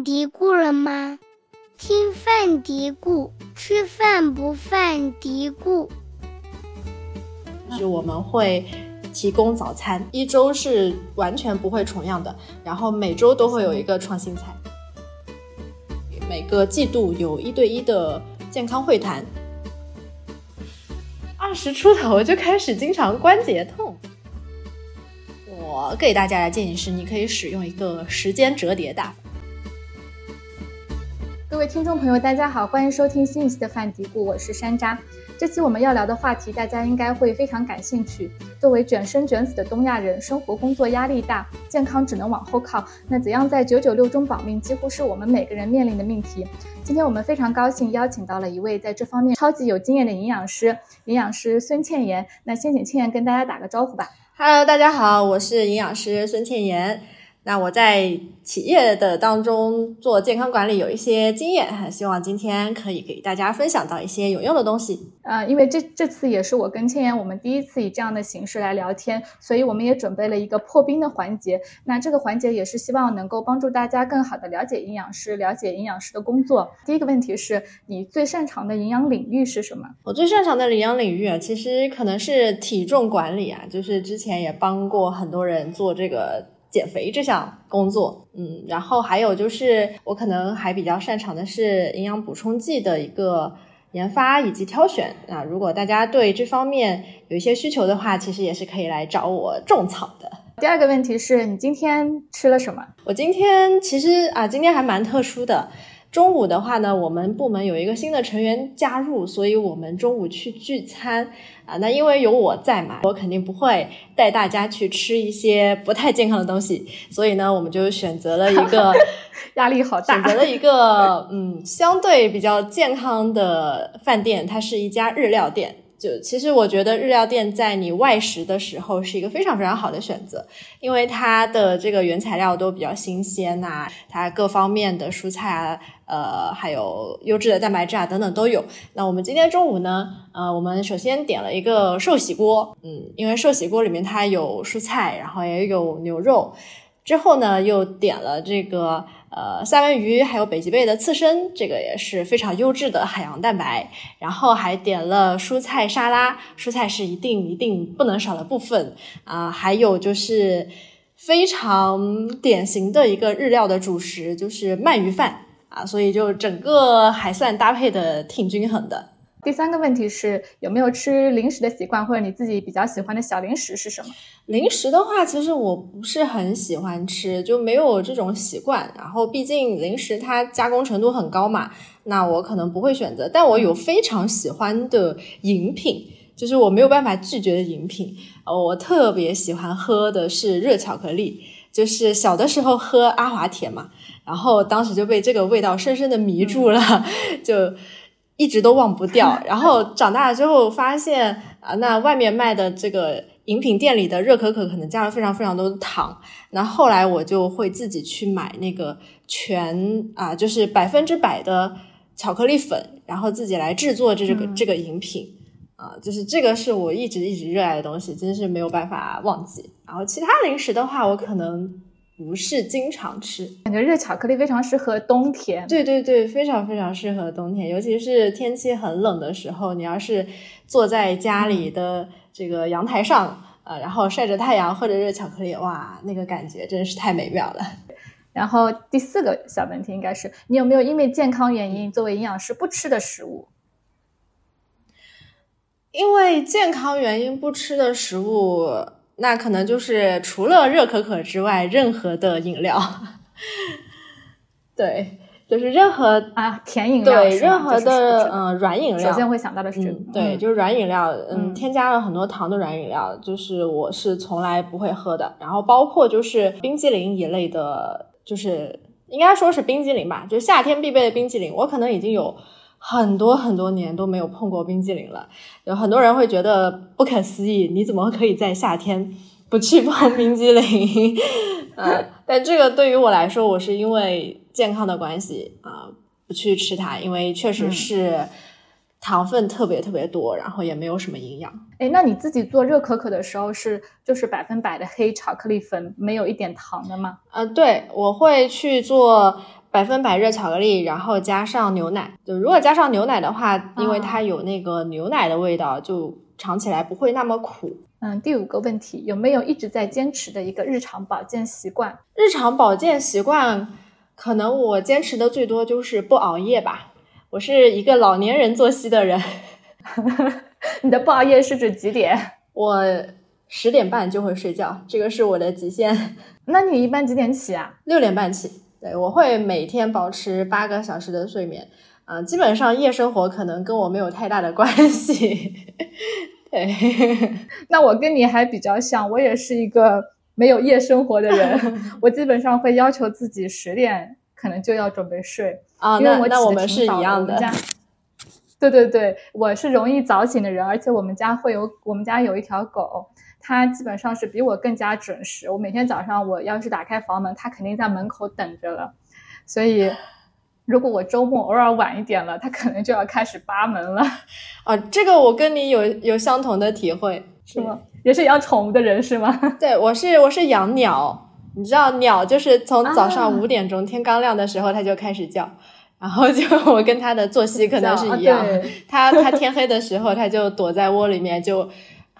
饭嘀咕了吗？听饭嘀咕，吃饭不饭嘀咕。就是我们会提供早餐，一周是完全不会重样的，然后每周都会有一个创新菜。每个季度有一对一的健康会谈。二十出头就开始经常关节痛，我给大家的建议是，你可以使用一个时间折叠大法。各位听众朋友，大家好，欢迎收听新一期的饭嘀咕，我是山楂。这期我们要聊的话题，大家应该会非常感兴趣。作为卷生卷死的东亚人，生活工作压力大，健康只能往后靠。那怎样在九九六中保命，几乎是我们每个人面临的命题。今天我们非常高兴邀请到了一位在这方面超级有经验的营养师，营养师孙倩妍。那先请倩妍跟大家打个招呼吧。Hello，大家好，我是营养师孙倩妍。那我在企业的当中做健康管理有一些经验，希望今天可以给大家分享到一些有用的东西。呃，因为这这次也是我跟千言我们第一次以这样的形式来聊天，所以我们也准备了一个破冰的环节。那这个环节也是希望能够帮助大家更好的了解营养师，了解营养师的工作。第一个问题是你最擅长的营养领域是什么？我最擅长的营养领域啊，其实可能是体重管理啊，就是之前也帮过很多人做这个。减肥这项工作，嗯，然后还有就是我可能还比较擅长的是营养补充剂的一个研发以及挑选啊。如果大家对这方面有一些需求的话，其实也是可以来找我种草的。第二个问题是你今天吃了什么？我今天其实啊，今天还蛮特殊的。中午的话呢，我们部门有一个新的成员加入，所以我们中午去聚餐啊。那因为有我在嘛，我肯定不会带大家去吃一些不太健康的东西，所以呢，我们就选择了一个 压力好大，选择了一个嗯相对比较健康的饭店，它是一家日料店。就其实我觉得日料店在你外食的时候是一个非常非常好的选择，因为它的这个原材料都比较新鲜呐，它各方面的蔬菜啊，呃，还有优质的蛋白质啊等等都有。那我们今天中午呢，呃，我们首先点了一个寿喜锅，嗯，因为寿喜锅里面它有蔬菜，然后也有牛肉，之后呢又点了这个。呃，三文鱼还有北极贝的刺身，这个也是非常优质的海洋蛋白。然后还点了蔬菜沙拉，蔬菜是一定一定不能少的部分啊。还有就是非常典型的一个日料的主食，就是鳗鱼饭啊。所以就整个还算搭配的挺均衡的。第三个问题是有没有吃零食的习惯，或者你自己比较喜欢的小零食是什么？零食的话，其实我不是很喜欢吃，就没有这种习惯。然后毕竟零食它加工程度很高嘛，那我可能不会选择。但我有非常喜欢的饮品，就是我没有办法拒绝的饮品。呃，我特别喜欢喝的是热巧克力，就是小的时候喝阿华田嘛，然后当时就被这个味道深深的迷住了，就。一直都忘不掉，然后长大了之后发现啊，那外面卖的这个饮品店里的热可可可能加了非常非常多的糖，那后来我就会自己去买那个全啊，就是百分之百的巧克力粉，然后自己来制作这个这个饮品啊，就是这个是我一直一直热爱的东西，真是没有办法忘记。然后其他零食的话，我可能。不是经常吃，感觉热巧克力非常适合冬天。对对对，非常非常适合冬天，尤其是天气很冷的时候，你要是坐在家里的这个阳台上，呃，然后晒着太阳，喝着热巧克力，哇，那个感觉真是太美妙了。然后第四个小问题应该是，你有没有因为健康原因作为营养师不吃的食物？因为健康原因不吃的食物。那可能就是除了热可可之外，任何的饮料，对，就是任何啊甜饮料，对，任何的嗯软饮料，首先会想到的是这个，对，就是软饮料，嗯，添加了很多糖的软饮料，就是我是从来不会喝的。然后包括就是冰激凌一类的，就是应该说是冰激凌吧，就夏天必备的冰激凌，我可能已经有。很多很多年都没有碰过冰激凌了，有很多人会觉得不可思议，你怎么可以在夏天不去碰 冰激凌？呃，但这个对于我来说，我是因为健康的关系啊，不去吃它，因为确实是糖分特别特别多，然后也没有什么营养。哎，那你自己做热可可的时候是就是百分百的黑巧克力粉，没有一点糖的吗？呃，对，我会去做。百分百热巧克力，然后加上牛奶。就如果加上牛奶的话，因为它有那个牛奶的味道，就尝起来不会那么苦。嗯，第五个问题，有没有一直在坚持的一个日常保健习惯？日常保健习惯，可能我坚持的最多就是不熬夜吧。我是一个老年人作息的人。你的不熬夜是指几点？我十点半就会睡觉，这个是我的极限。那你一般几点起啊？六点半起。对，我会每天保持八个小时的睡眠。嗯，基本上夜生活可能跟我没有太大的关系。对，那我跟你还比较像，我也是一个没有夜生活的人。我基本上会要求自己十点可能就要准备睡啊。那那我们是一样的。对对对，我是容易早醒的人，而且我们家会有我们家有一条狗，它基本上是比我更加准时。我每天早上我要是打开房门，它肯定在门口等着了。所以，如果我周末偶尔晚一点了，它可能就要开始扒门了。啊，这个我跟你有有相同的体会，是吗？也是养宠物的人是吗？对，我是我是养鸟，你知道鸟就是从早上五点钟天刚亮的时候它就开始叫。然后就我跟它的作息可能是一样，它它天黑的时候它就躲在窝里面就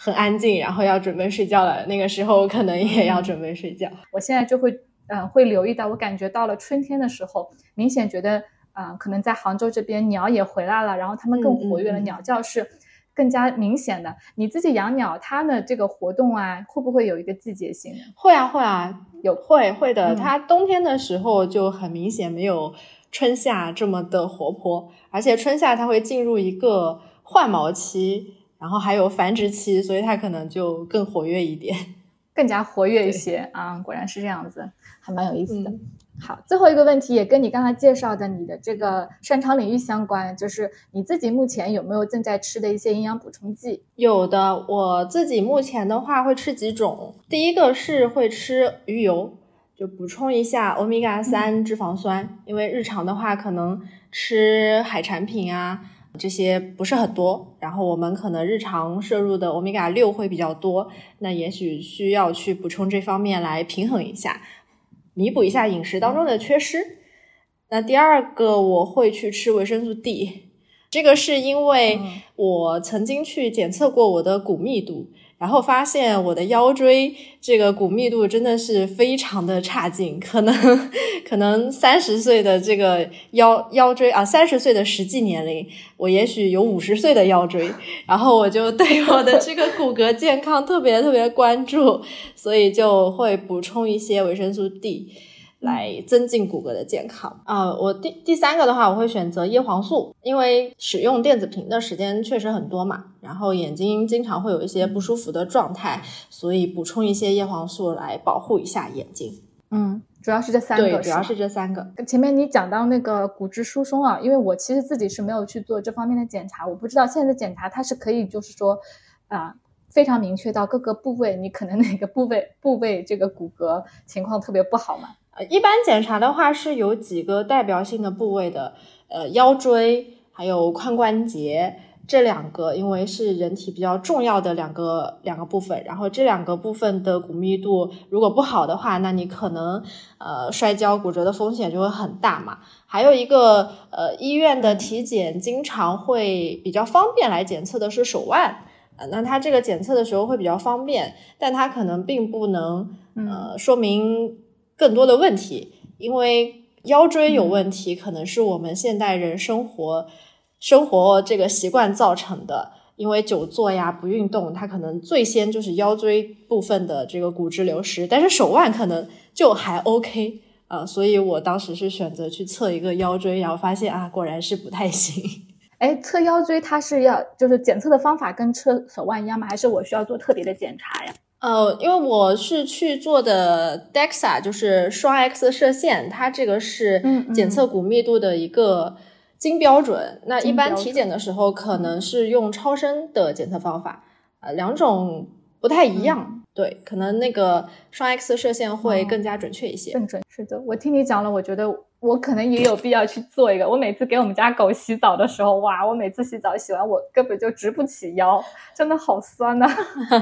很安静，然后要准备睡觉了。那个时候可能也要准备睡觉。我现在就会嗯会留意到，我感觉到了春天的时候，明显觉得嗯可能在杭州这边鸟也回来了，然后它们更活跃了，鸟叫是更加明显的。你自己养鸟，它的这个活动啊，会不会有一个季节性？会啊会啊，有会会的。它冬天的时候就很明显没有。春夏这么的活泼，而且春夏它会进入一个换毛期，然后还有繁殖期，所以它可能就更活跃一点，更加活跃一些啊！果然是这样子，还蛮有意思的。好，最后一个问题也跟你刚才介绍的你的这个擅长领域相关，就是你自己目前有没有正在吃的一些营养补充剂？有的，我自己目前的话会吃几种，第一个是会吃鱼油。就补充一下欧米伽三脂肪酸，因为日常的话可能吃海产品啊这些不是很多，然后我们可能日常摄入的欧米伽六会比较多，那也许需要去补充这方面来平衡一下，弥补一下饮食当中的缺失。那第二个我会去吃维生素 D，这个是因为我曾经去检测过我的骨密度。然后发现我的腰椎这个骨密度真的是非常的差劲，可能 可能三十岁的这个腰腰椎啊，三十岁的实际年龄，我也许有五十岁的腰椎。然后我就对我的这个骨骼健康特别特别关注，所以就会补充一些维生素 D。来增进骨骼的健康啊！我第第三个的话，我会选择叶黄素，因为使用电子屏的时间确实很多嘛，然后眼睛经常会有一些不舒服的状态，所以补充一些叶黄素来保护一下眼睛。嗯，主要是这三个，对，主要是这三个。前面你讲到那个骨质疏松啊，因为我其实自己是没有去做这方面的检查，我不知道现在的检查它是可以就是说啊非常明确到各个部位，你可能哪个部位部位这个骨骼情况特别不好嘛？呃，一般检查的话是有几个代表性的部位的，呃，腰椎还有髋关节这两个，因为是人体比较重要的两个两个部分。然后这两个部分的骨密度如果不好的话，那你可能呃摔跤骨折的风险就会很大嘛。还有一个呃，医院的体检经常会比较方便来检测的是手腕，呃，那它这个检测的时候会比较方便，但它可能并不能呃说明。更多的问题，因为腰椎有问题，可能是我们现代人生活生活这个习惯造成的。因为久坐呀、不运动，它可能最先就是腰椎部分的这个骨质流失。但是手腕可能就还 OK 啊，所以我当时是选择去测一个腰椎，然后发现啊，果然是不太行。哎，测腰椎它是要就是检测的方法跟测手腕一样吗？还是我需要做特别的检查呀？呃，因为我是去做的 DEXA，就是双 X 射线，它这个是检测骨密度的一个金标准。那一般体检的时候，可能是用超声的检测方法，呃，两种不太一样。对，可能那个双 X 射线会更加准确一些。更准是的，我听你讲了，我觉得。我可能也有必要去做一个。我每次给我们家狗洗澡的时候，哇，我每次洗澡洗完，我根本就直不起腰，真的好酸呐，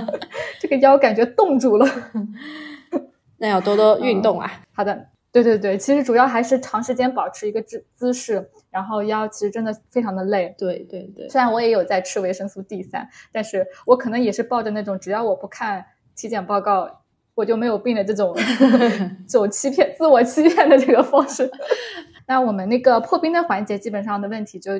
这个腰感觉冻住了。那要多多运动啊。好的，对对对，其实主要还是长时间保持一个姿姿势，然后腰其实真的非常的累。对对对，虽然我也有在吃维生素 D 三，但是我可能也是抱着那种只要我不看体检报告我就没有病的这种 这种欺骗、自我欺骗的这个方式。那我们那个破冰的环节基本上的问题就。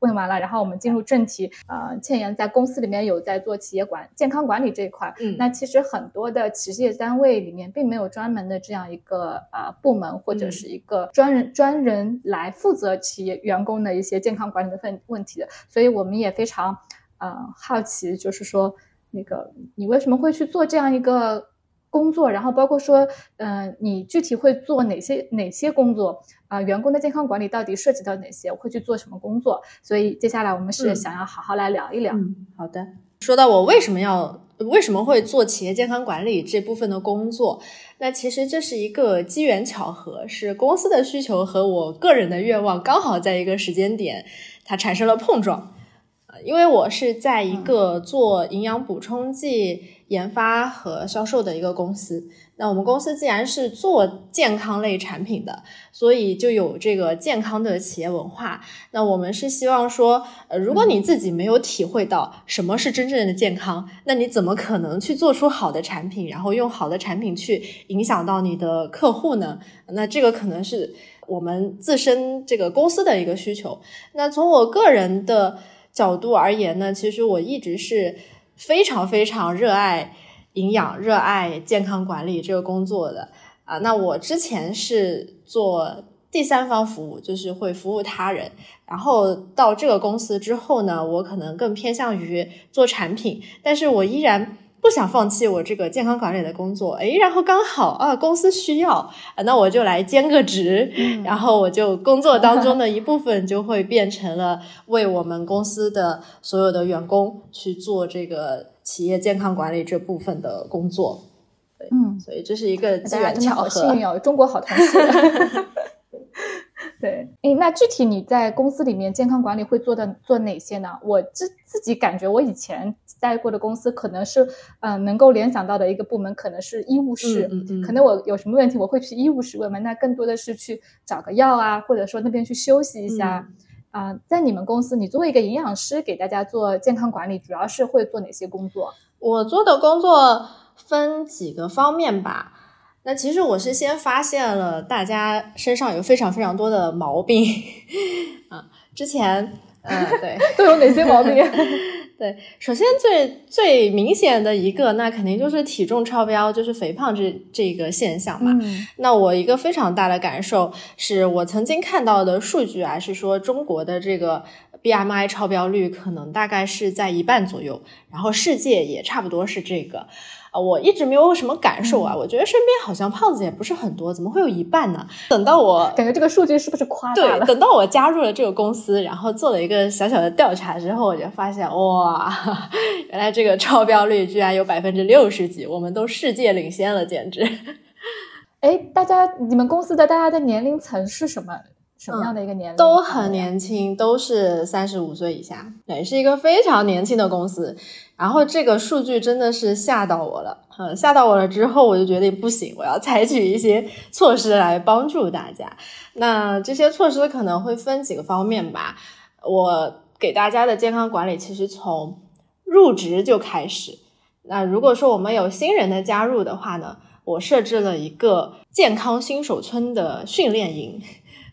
问完了，然后我们进入正题。呃，倩妍在公司里面有在做企业管健康管理这一块。嗯，那其实很多的企业单位里面并没有专门的这样一个呃部门或者是一个专人专人来负责企业员工的一些健康管理的问问题的。所以我们也非常呃好奇，就是说那个你为什么会去做这样一个？工作，然后包括说，嗯，你具体会做哪些哪些工作啊？员工的健康管理到底涉及到哪些？会去做什么工作？所以接下来我们是想要好好来聊一聊。好的，说到我为什么要为什么会做企业健康管理这部分的工作，那其实这是一个机缘巧合，是公司的需求和我个人的愿望刚好在一个时间点，它产生了碰撞。因为我是在一个做营养补充剂。研发和销售的一个公司，那我们公司既然是做健康类产品的，所以就有这个健康的企业文化。那我们是希望说，呃，如果你自己没有体会到什么是真正的健康，那你怎么可能去做出好的产品，然后用好的产品去影响到你的客户呢？那这个可能是我们自身这个公司的一个需求。那从我个人的角度而言呢，其实我一直是。非常非常热爱营养、热爱健康管理这个工作的啊，那我之前是做第三方服务，就是会服务他人，然后到这个公司之后呢，我可能更偏向于做产品，但是我依然。不想放弃我这个健康管理的工作，诶，然后刚好啊，公司需要，那我就来兼个职，然后我就工作当中的一部分就会变成了为我们公司的所有的员工去做这个企业健康管理这部分的工作。对，嗯，所以这是一个机缘巧合，幸运哦，中国好同事。对，诶，那具体你在公司里面健康管理会做的做哪些呢？我自自己感觉，我以前待过的公司可能是，嗯，能够联想到的一个部门可能是医务室，嗯嗯，可能我有什么问题我会去医务室问嘛。那更多的是去找个药啊，或者说那边去休息一下。啊，在你们公司，你作为一个营养师给大家做健康管理，主要是会做哪些工作？我做的工作分几个方面吧。那其实我是先发现了大家身上有非常非常多的毛病啊，之前嗯对 都有哪些毛病？对，首先最最明显的一个，那肯定就是体重超标，就是肥胖这这个现象嘛。那我一个非常大的感受是我曾经看到的数据啊，是说中国的这个 BMI 超标率可能大概是在一半左右，然后世界也差不多是这个。啊，我一直没有什么感受啊，我觉得身边好像胖子也不是很多，怎么会有一半呢？等到我感觉这个数据是不是夸大了？对，等到我加入了这个公司，然后做了一个小小的调查之后，我就发现，哇，原来这个超标率居然有百分之六十几，我们都世界领先了，简直。哎，大家，你们公司的大家的年龄层是什么？什么样的一个年龄？都很年轻，都是三十五岁以下，对，是一个非常年轻的公司。然后这个数据真的是吓到我了，嗯，吓到我了之后，我就决定不行，我要采取一些措施来帮助大家。那这些措施可能会分几个方面吧。我给大家的健康管理其实从入职就开始。那如果说我们有新人的加入的话呢，我设置了一个健康新手村的训练营。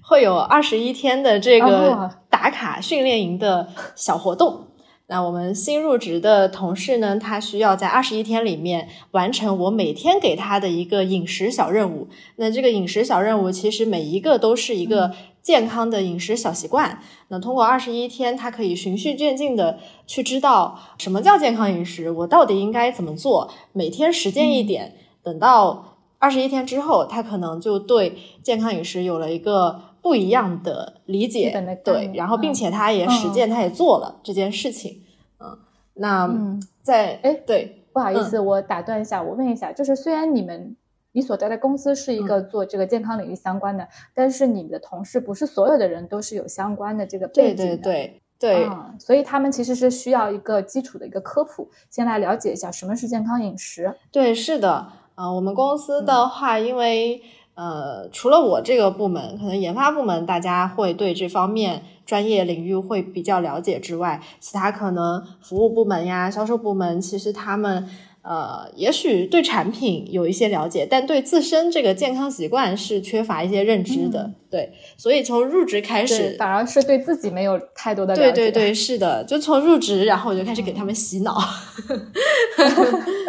会有二十一天的这个打卡训练营的小活动。那我们新入职的同事呢，他需要在二十一天里面完成我每天给他的一个饮食小任务。那这个饮食小任务其实每一个都是一个健康的饮食小习惯。那通过二十一天，他可以循序渐进的去知道什么叫健康饮食，我到底应该怎么做，每天实践一点。等到二十一天之后，他可能就对健康饮食有了一个。不一样的理解，对，然后并且他也实践，他也做了这件事情，嗯，那在哎，对，不好意思，我打断一下，我问一下，就是虽然你们你所在的公司是一个做这个健康领域相关的，但是你的同事不是所有的人都是有相关的这个背景的，对对对，所以他们其实是需要一个基础的一个科普，先来了解一下什么是健康饮食。对，是的，啊，我们公司的话，因为。呃，除了我这个部门，可能研发部门大家会对这方面专业领域会比较了解之外，其他可能服务部门呀、销售部门，其实他们呃，也许对产品有一些了解，但对自身这个健康习惯是缺乏一些认知的。对，所以从入职开始，反而是对自己没有太多的了解。对对对，是的，就从入职，然后我就开始给他们洗脑，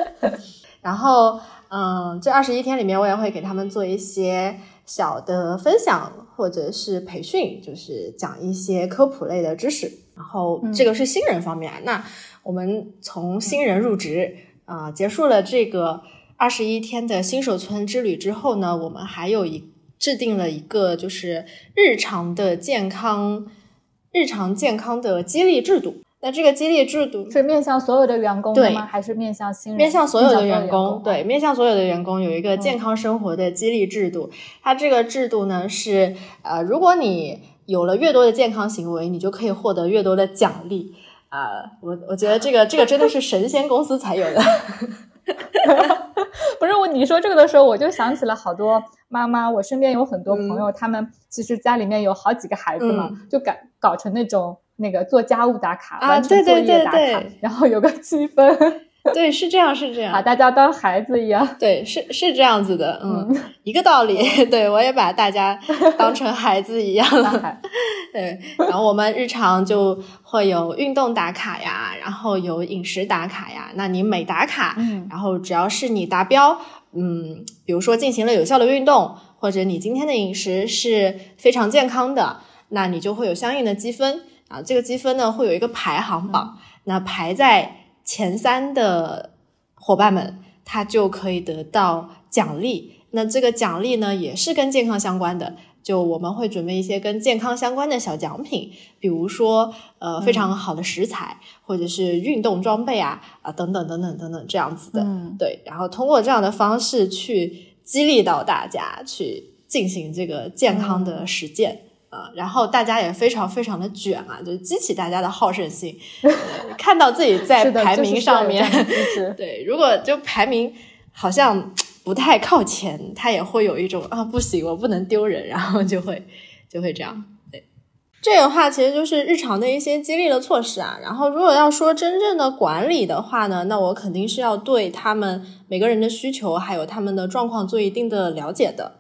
然后。嗯，这二十一天里面，我也会给他们做一些小的分享，或者是培训，就是讲一些科普类的知识。然后这个是新人方面。那我们从新人入职啊，结束了这个二十一天的新手村之旅之后呢，我们还有一制定了一个就是日常的健康、日常健康的激励制度。那这个激励制度是面向所有的员工的吗？还是面向新人？面向所有的员工，对，面向所有的员工有一个健康生活的激励制度。它这个制度呢是，呃，如果你有了越多的健康行为，你就可以获得越多的奖励。啊，我我觉得这个这个真的是神仙公司才有的。不是我你说这个的时候，我就想起了好多妈妈。我身边有很多朋友，他们其实家里面有好几个孩子嘛，就搞搞成那种。那个做家务打卡，完成作业打卡，然后有个积分，对，是这样，是这样，把大家当孩子一样，对，是是这样子的，嗯，一个道理，对我也把大家当成孩子一样了，对，然后我们日常就会有运动打卡呀，然后有饮食打卡呀，那你每打卡，嗯，然后只要是你达标，嗯，比如说进行了有效的运动，或者你今天的饮食是非常健康的，那你就会有相应的积分。啊，这个积分呢会有一个排行榜，那排在前三的伙伴们，他就可以得到奖励。那这个奖励呢也是跟健康相关的，就我们会准备一些跟健康相关的小奖品，比如说呃非常好的食材，或者是运动装备啊啊等等等等等等这样子的。对，然后通过这样的方式去激励到大家去进行这个健康的实践。啊，然后大家也非常非常的卷啊，就激起大家的好胜心，看到自己在排名上面，对，如果就排名好像不太靠前，他也会有一种啊不行，我不能丢人，然后就会就会这样。对，这个话其实就是日常的一些激励的措施啊。然后如果要说真正的管理的话呢，那我肯定是要对他们每个人的需求还有他们的状况做一定的了解的。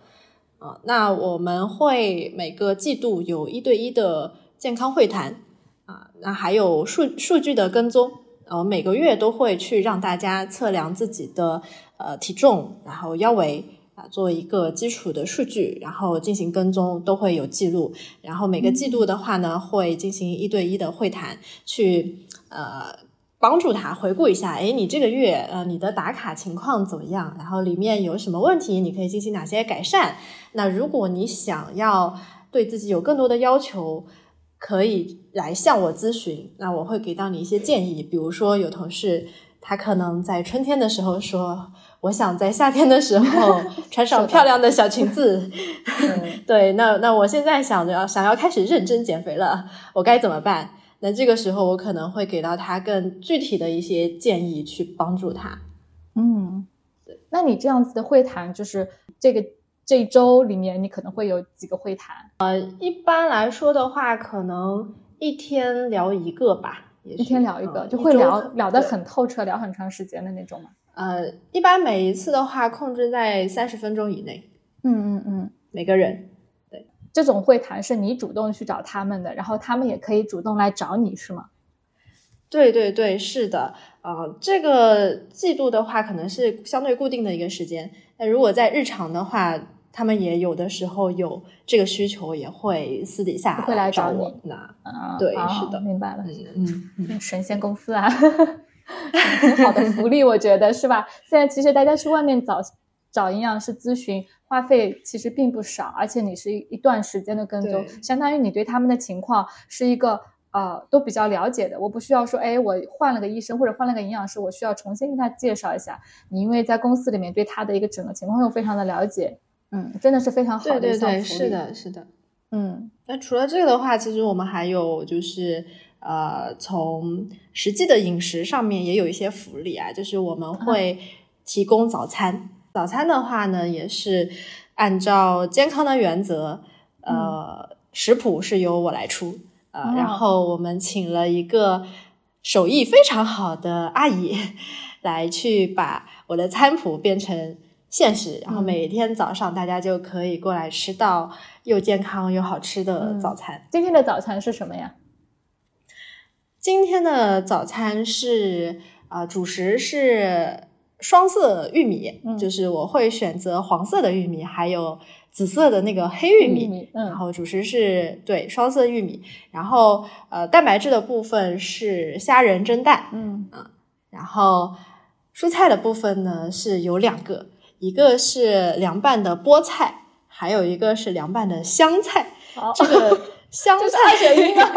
啊，那我们会每个季度有一对一的健康会谈啊，那还有数数据的跟踪，呃，每个月都会去让大家测量自己的呃体重，然后腰围啊，做一个基础的数据，然后进行跟踪，都会有记录。然后每个季度的话呢，会进行一对一的会谈，去呃。帮助他回顾一下，哎，你这个月呃，你的打卡情况怎么样？然后里面有什么问题？你可以进行哪些改善？那如果你想要对自己有更多的要求，可以来向我咨询。那我会给到你一些建议。比如说，有同事他可能在春天的时候说，我想在夏天的时候穿上 漂亮的小裙子。对，那那我现在想着要想要开始认真减肥了，我该怎么办？那这个时候，我可能会给到他更具体的一些建议，去帮助他。嗯，对。那你这样子的会谈，就是这个这一周里面，你可能会有几个会谈？呃，一般来说的话，可能一天聊一个吧，一天聊一个，就会聊聊得很透彻，聊很长时间的那种嘛？呃，一般每一次的话，控制在三十分钟以内。嗯嗯嗯，每个人。这种会谈是你主动去找他们的，然后他们也可以主动来找你，是吗？对对对，是的。啊，这个季度的话，可能是相对固定的一个时间。那如果在日常的话，他们也有的时候有这个需求，也会私底下会来找我。那啊，对，是的，明白了。嗯嗯，神仙公司啊，很好的福利，我觉得是吧？现在其实大家去外面找找营养师咨询。花费其实并不少，而且你是一段时间的跟踪，相当于你对他们的情况是一个呃都比较了解的。我不需要说，哎，我换了个医生或者换了个营养师，我需要重新跟他介绍一下。你因为在公司里面对他的一个整个情况又非常的了解，嗯，真的是非常好的一项福利。是的，是的，嗯。那除了这个的话，其实我们还有就是呃，从实际的饮食上面也有一些福利啊，就是我们会提供早餐。早餐的话呢，也是，按照健康的原则，呃，食谱是由我来出，呃，然后我们请了一个手艺非常好的阿姨 来去把我的餐谱变成现实，然后每天早上大家就可以过来吃到又健康又好吃的早餐。今天的早餐是什么呀？今天的早餐是啊，主食是。双色玉米，就是我会选择黄色的玉米，还有紫色的那个黑玉米。嗯，然后主食是对双色玉米，然后呃蛋白质的部分是虾仁蒸蛋。嗯然后蔬菜的部分呢是有两个，一个是凉拌的菠菜，还有一个是凉拌的香菜。这个香 菜二选一吗？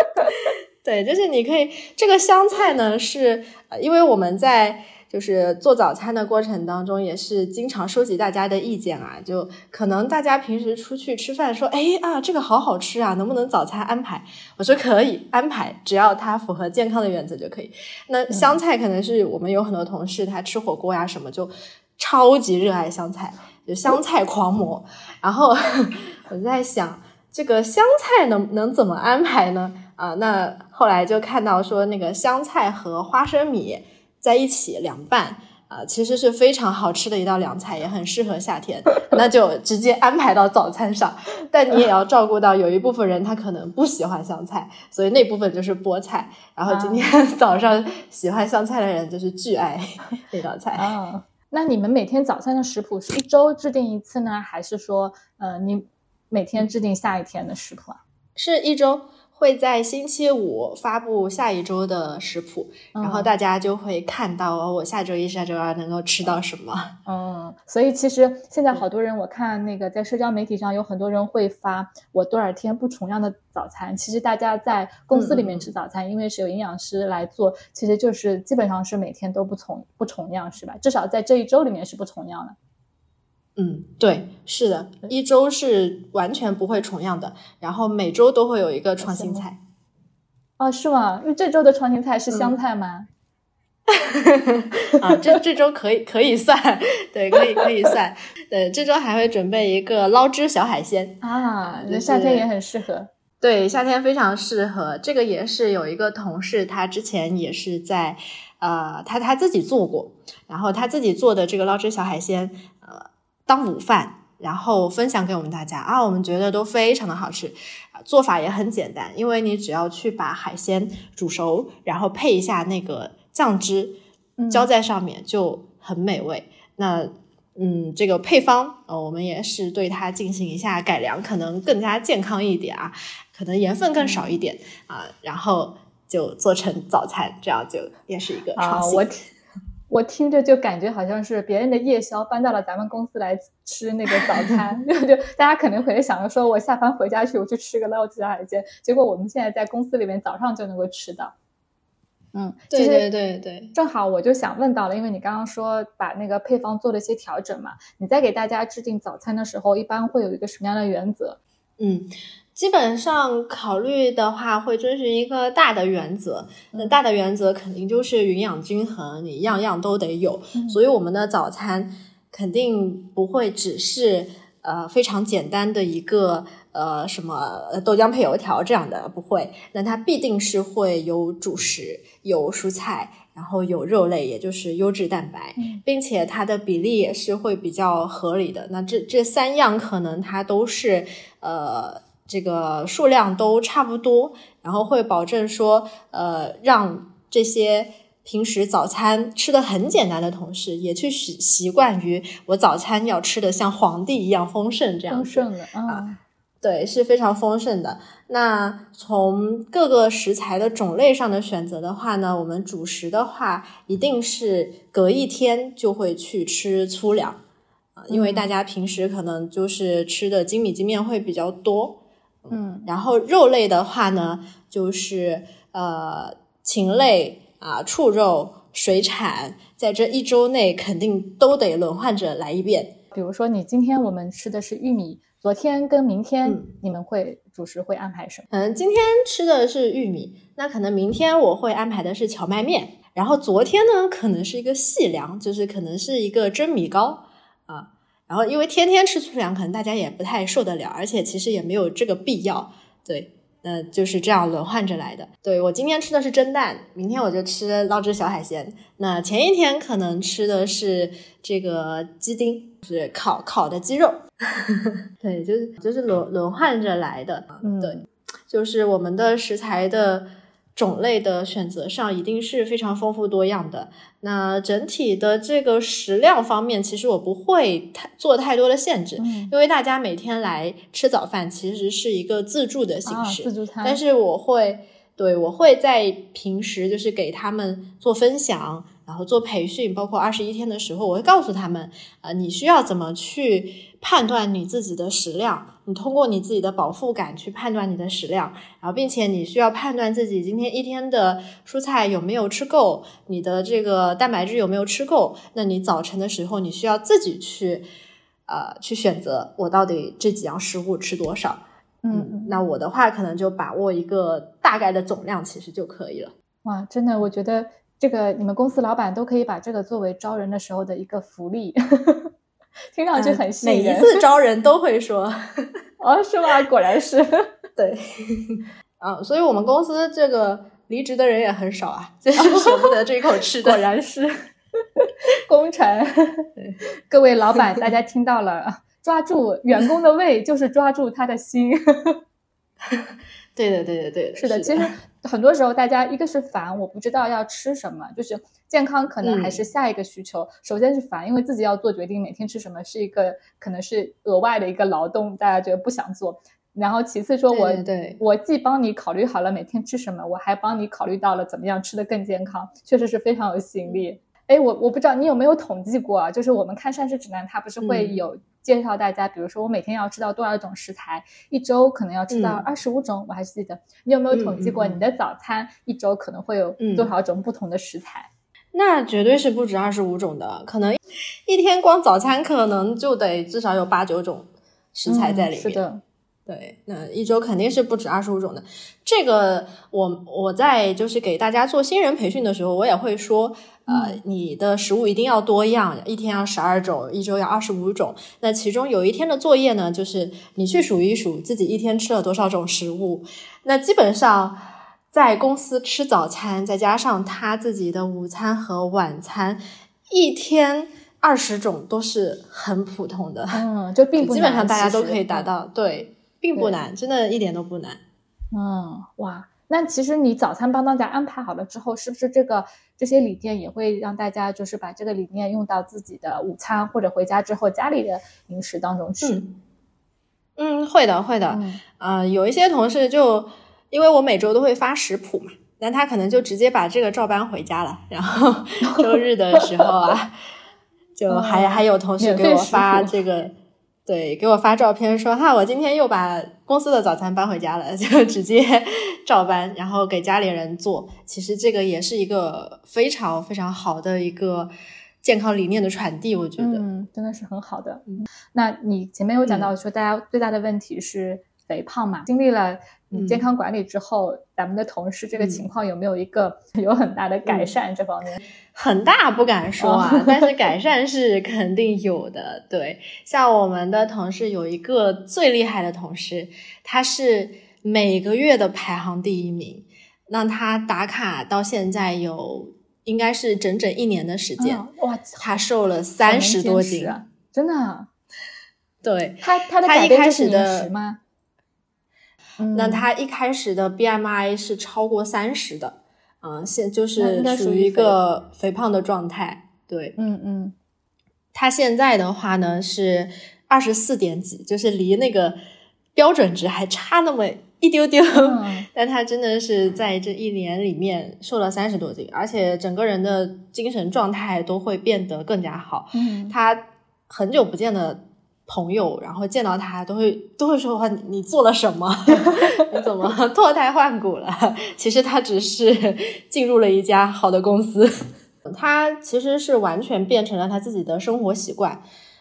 对，就是你可以这个香菜呢是呃，因为我们在。就是做早餐的过程当中，也是经常收集大家的意见啊。就可能大家平时出去吃饭说，哎啊，这个好好吃啊，能不能早餐安排？我说可以安排，只要它符合健康的原则就可以。那香菜可能是我们有很多同事，他吃火锅呀什么就超级热爱香菜，就香菜狂魔。然后 我在想，这个香菜能能怎么安排呢？啊，那后来就看到说那个香菜和花生米。在一起凉拌啊，其实是非常好吃的一道凉菜，也很适合夏天。那就直接安排到早餐上。但你也要照顾到有一部分人他可能不喜欢香菜，所以那部分就是菠菜。然后今天 早上喜欢香菜的人就是巨爱那道菜。啊，那你们每天早餐的食谱是一周制定一次呢，还是说呃你每天制定下一天的食谱啊？是一周。会在星期五发布下一周的食谱，然后大家就会看到我下周一、下周二能够吃到什么。嗯，所以其实现在好多人，我看那个在社交媒体上有很多人会发我多少天不重样的早餐。其实大家在公司里面吃早餐，因为是有营养师来做，其实就是基本上是每天都不重不重样，是吧？至少在这一周里面是不重样的。嗯，对，是的，一周是完全不会重样的，然后每周都会有一个创新菜。哦，是吗？因为这周的创新菜是香菜吗？啊，这这周可以可以算，对，可以可以算。对，这周还会准备一个捞汁小海鲜啊，那夏天也很适合。对，夏天非常适合。这个也是有一个同事，他之前也是在呃，他他自己做过，然后他自己做的这个捞汁小海鲜，呃。当午饭，然后分享给我们大家啊，我们觉得都非常的好吃啊，做法也很简单，因为你只要去把海鲜煮熟，然后配一下那个酱汁，浇在上面就很美味。那嗯，这个配方呃，我们也是对它进行一下改良，可能更加健康一点啊，可能盐分更少一点啊，然后就做成早餐，这样就也是一个创新。我听着就感觉好像是别人的夜宵搬到了咱们公司来吃那个早餐，就大家可能会想着说，我下班回家去，我去吃个捞汁海鲜。结果我们现在在公司里面早上就能够吃到。嗯，对对对对，正好我就想问到了，因为你刚刚说把那个配方做了一些调整嘛，你在给大家制定早餐的时候，一般会有一个什么样的原则？嗯。基本上考虑的话，会遵循一个大的原则。那大的原则肯定就是营养均衡，你样样都得有。所以我们的早餐肯定不会只是呃非常简单的一个呃什么豆浆配油条这样的，不会。那它必定是会有主食、有蔬菜，然后有肉类，也就是优质蛋白，并且它的比例也是会比较合理的。那这这三样可能它都是呃。这个数量都差不多，然后会保证说，呃，让这些平时早餐吃的很简单的同事，也去习习惯于我早餐要吃的像皇帝一样丰盛，这样丰盛的啊，对，是非常丰盛的。那从各个食材的种类上的选择的话呢，我们主食的话，一定是隔一天就会去吃粗粮啊，因为大家平时可能就是吃的精米精面会比较多。嗯，然后肉类的话呢，就是呃禽类啊，畜肉、水产，在这一周内肯定都得轮换着来一遍。比如说，你今天我们吃的是玉米，昨天跟明天你们会主食会安排什么？嗯，今天吃的是玉米，那可能明天我会安排的是荞麦面，然后昨天呢，可能是一个细粮，就是可能是一个蒸米糕啊。然后因为天天吃粗粮，可能大家也不太受得了，而且其实也没有这个必要。对，那就是这样轮换着来的。对我今天吃的是蒸蛋，明天我就吃捞汁小海鲜。那前一天可能吃的是这个鸡丁，是烤烤的鸡肉。对，就是就是轮轮换着来的。嗯，对，就是我们的食材的。种类的选择上一定是非常丰富多样的。那整体的这个食量方面，其实我不会太做太多的限制，因为大家每天来吃早饭其实是一个自助的形式，自助餐。但是我会对我会在平时就是给他们做分享。然后做培训，包括二十一天的时候，我会告诉他们，呃，你需要怎么去判断你自己的食量，你通过你自己的饱腹感去判断你的食量，然后并且你需要判断自己今天一天的蔬菜有没有吃够，你的这个蛋白质有没有吃够，那你早晨的时候你需要自己去，呃，去选择我到底这几样食物吃多少，嗯，那我的话可能就把握一个大概的总量，其实就可以了。哇，真的，我觉得。这个你们公司老板都可以把这个作为招人的时候的一个福利，听上去很吸引人。每一次招人都会说，哦，是吗？果然是，对，啊，所以我们公司这个离职的人也很少啊，就是舍不得这口吃的。果然是，工程，各位老板，大家听到了，抓住员工的胃就是抓住他的心。对的，对的，对的，是的，其实。很多时候，大家一个是烦，我不知道要吃什么，就是健康可能还是下一个需求。首先是烦，因为自己要做决定，每天吃什么是一个可能是额外的一个劳动，大家觉得不想做。然后其次说，我我既帮你考虑好了每天吃什么，我还帮你考虑到了怎么样吃的更健康，确实是非常有吸引力。哎，我我不知道你有没有统计过啊？就是我们看膳食指南，它不是会有。介绍大家，比如说我每天要吃到多少种食材，一周可能要吃到二十五种，我还记得。你有没有统计过你的早餐一周可能会有多少种不同的食材？那绝对是不止二十五种的，可能一天光早餐可能就得至少有八九种食材在里面。是的。对，那一周肯定是不止二十五种的。这个我我在就是给大家做新人培训的时候，我也会说，呃，你的食物一定要多样，一天要十二种，一周要二十五种。那其中有一天的作业呢，就是你去数一数自己一天吃了多少种食物。那基本上在公司吃早餐，再加上他自己的午餐和晚餐，一天二十种都是很普通的。嗯，就并不基本上大家都可以达到，对。并不难，真的一点都不难。嗯，哇，那其实你早餐帮大家安排好了之后，是不是这个这些理念也会让大家就是把这个理念用到自己的午餐或者回家之后家里的饮食当中去？嗯，会的，会的。嗯，有一些同事就因为我每周都会发食谱嘛，那他可能就直接把这个照搬回家了。然后 周日的时候啊，就还还有同事给我发这个。对，给我发照片说哈，我今天又把公司的早餐搬回家了，就直接 照搬，然后给家里人做。其实这个也是一个非常非常好的一个健康理念的传递，我觉得，嗯，真的是很好的。那你前面有讲到说，大家最大的问题是肥胖嘛？经历了你健康管理之后，咱们的同事这个情况有没有一个 有很大的改善？这方面？很大不敢说啊，但是改善是肯定有的。对，像我们的同事有一个最厉害的同事，他是每个月的排行第一名，那他打卡到现在有应该是整整一年的时间。哇，他瘦了三十多斤，真的。对，他他的他一开始的吗？那他一开始的 BMI 是超过三十的。嗯，现就是属于一个肥胖的状态，对，嗯嗯，他现在的话呢是二十四点几，就是离那个标准值还差那么一丢丢，但他真的是在这一年里面瘦了三十多斤，而且整个人的精神状态都会变得更加好。嗯，他很久不见的。朋友，然后见到他都会都会说话，你做了什么？你怎么 脱胎换骨了？其实他只是 进入了一家好的公司，他其实是完全变成了他自己的生活习惯。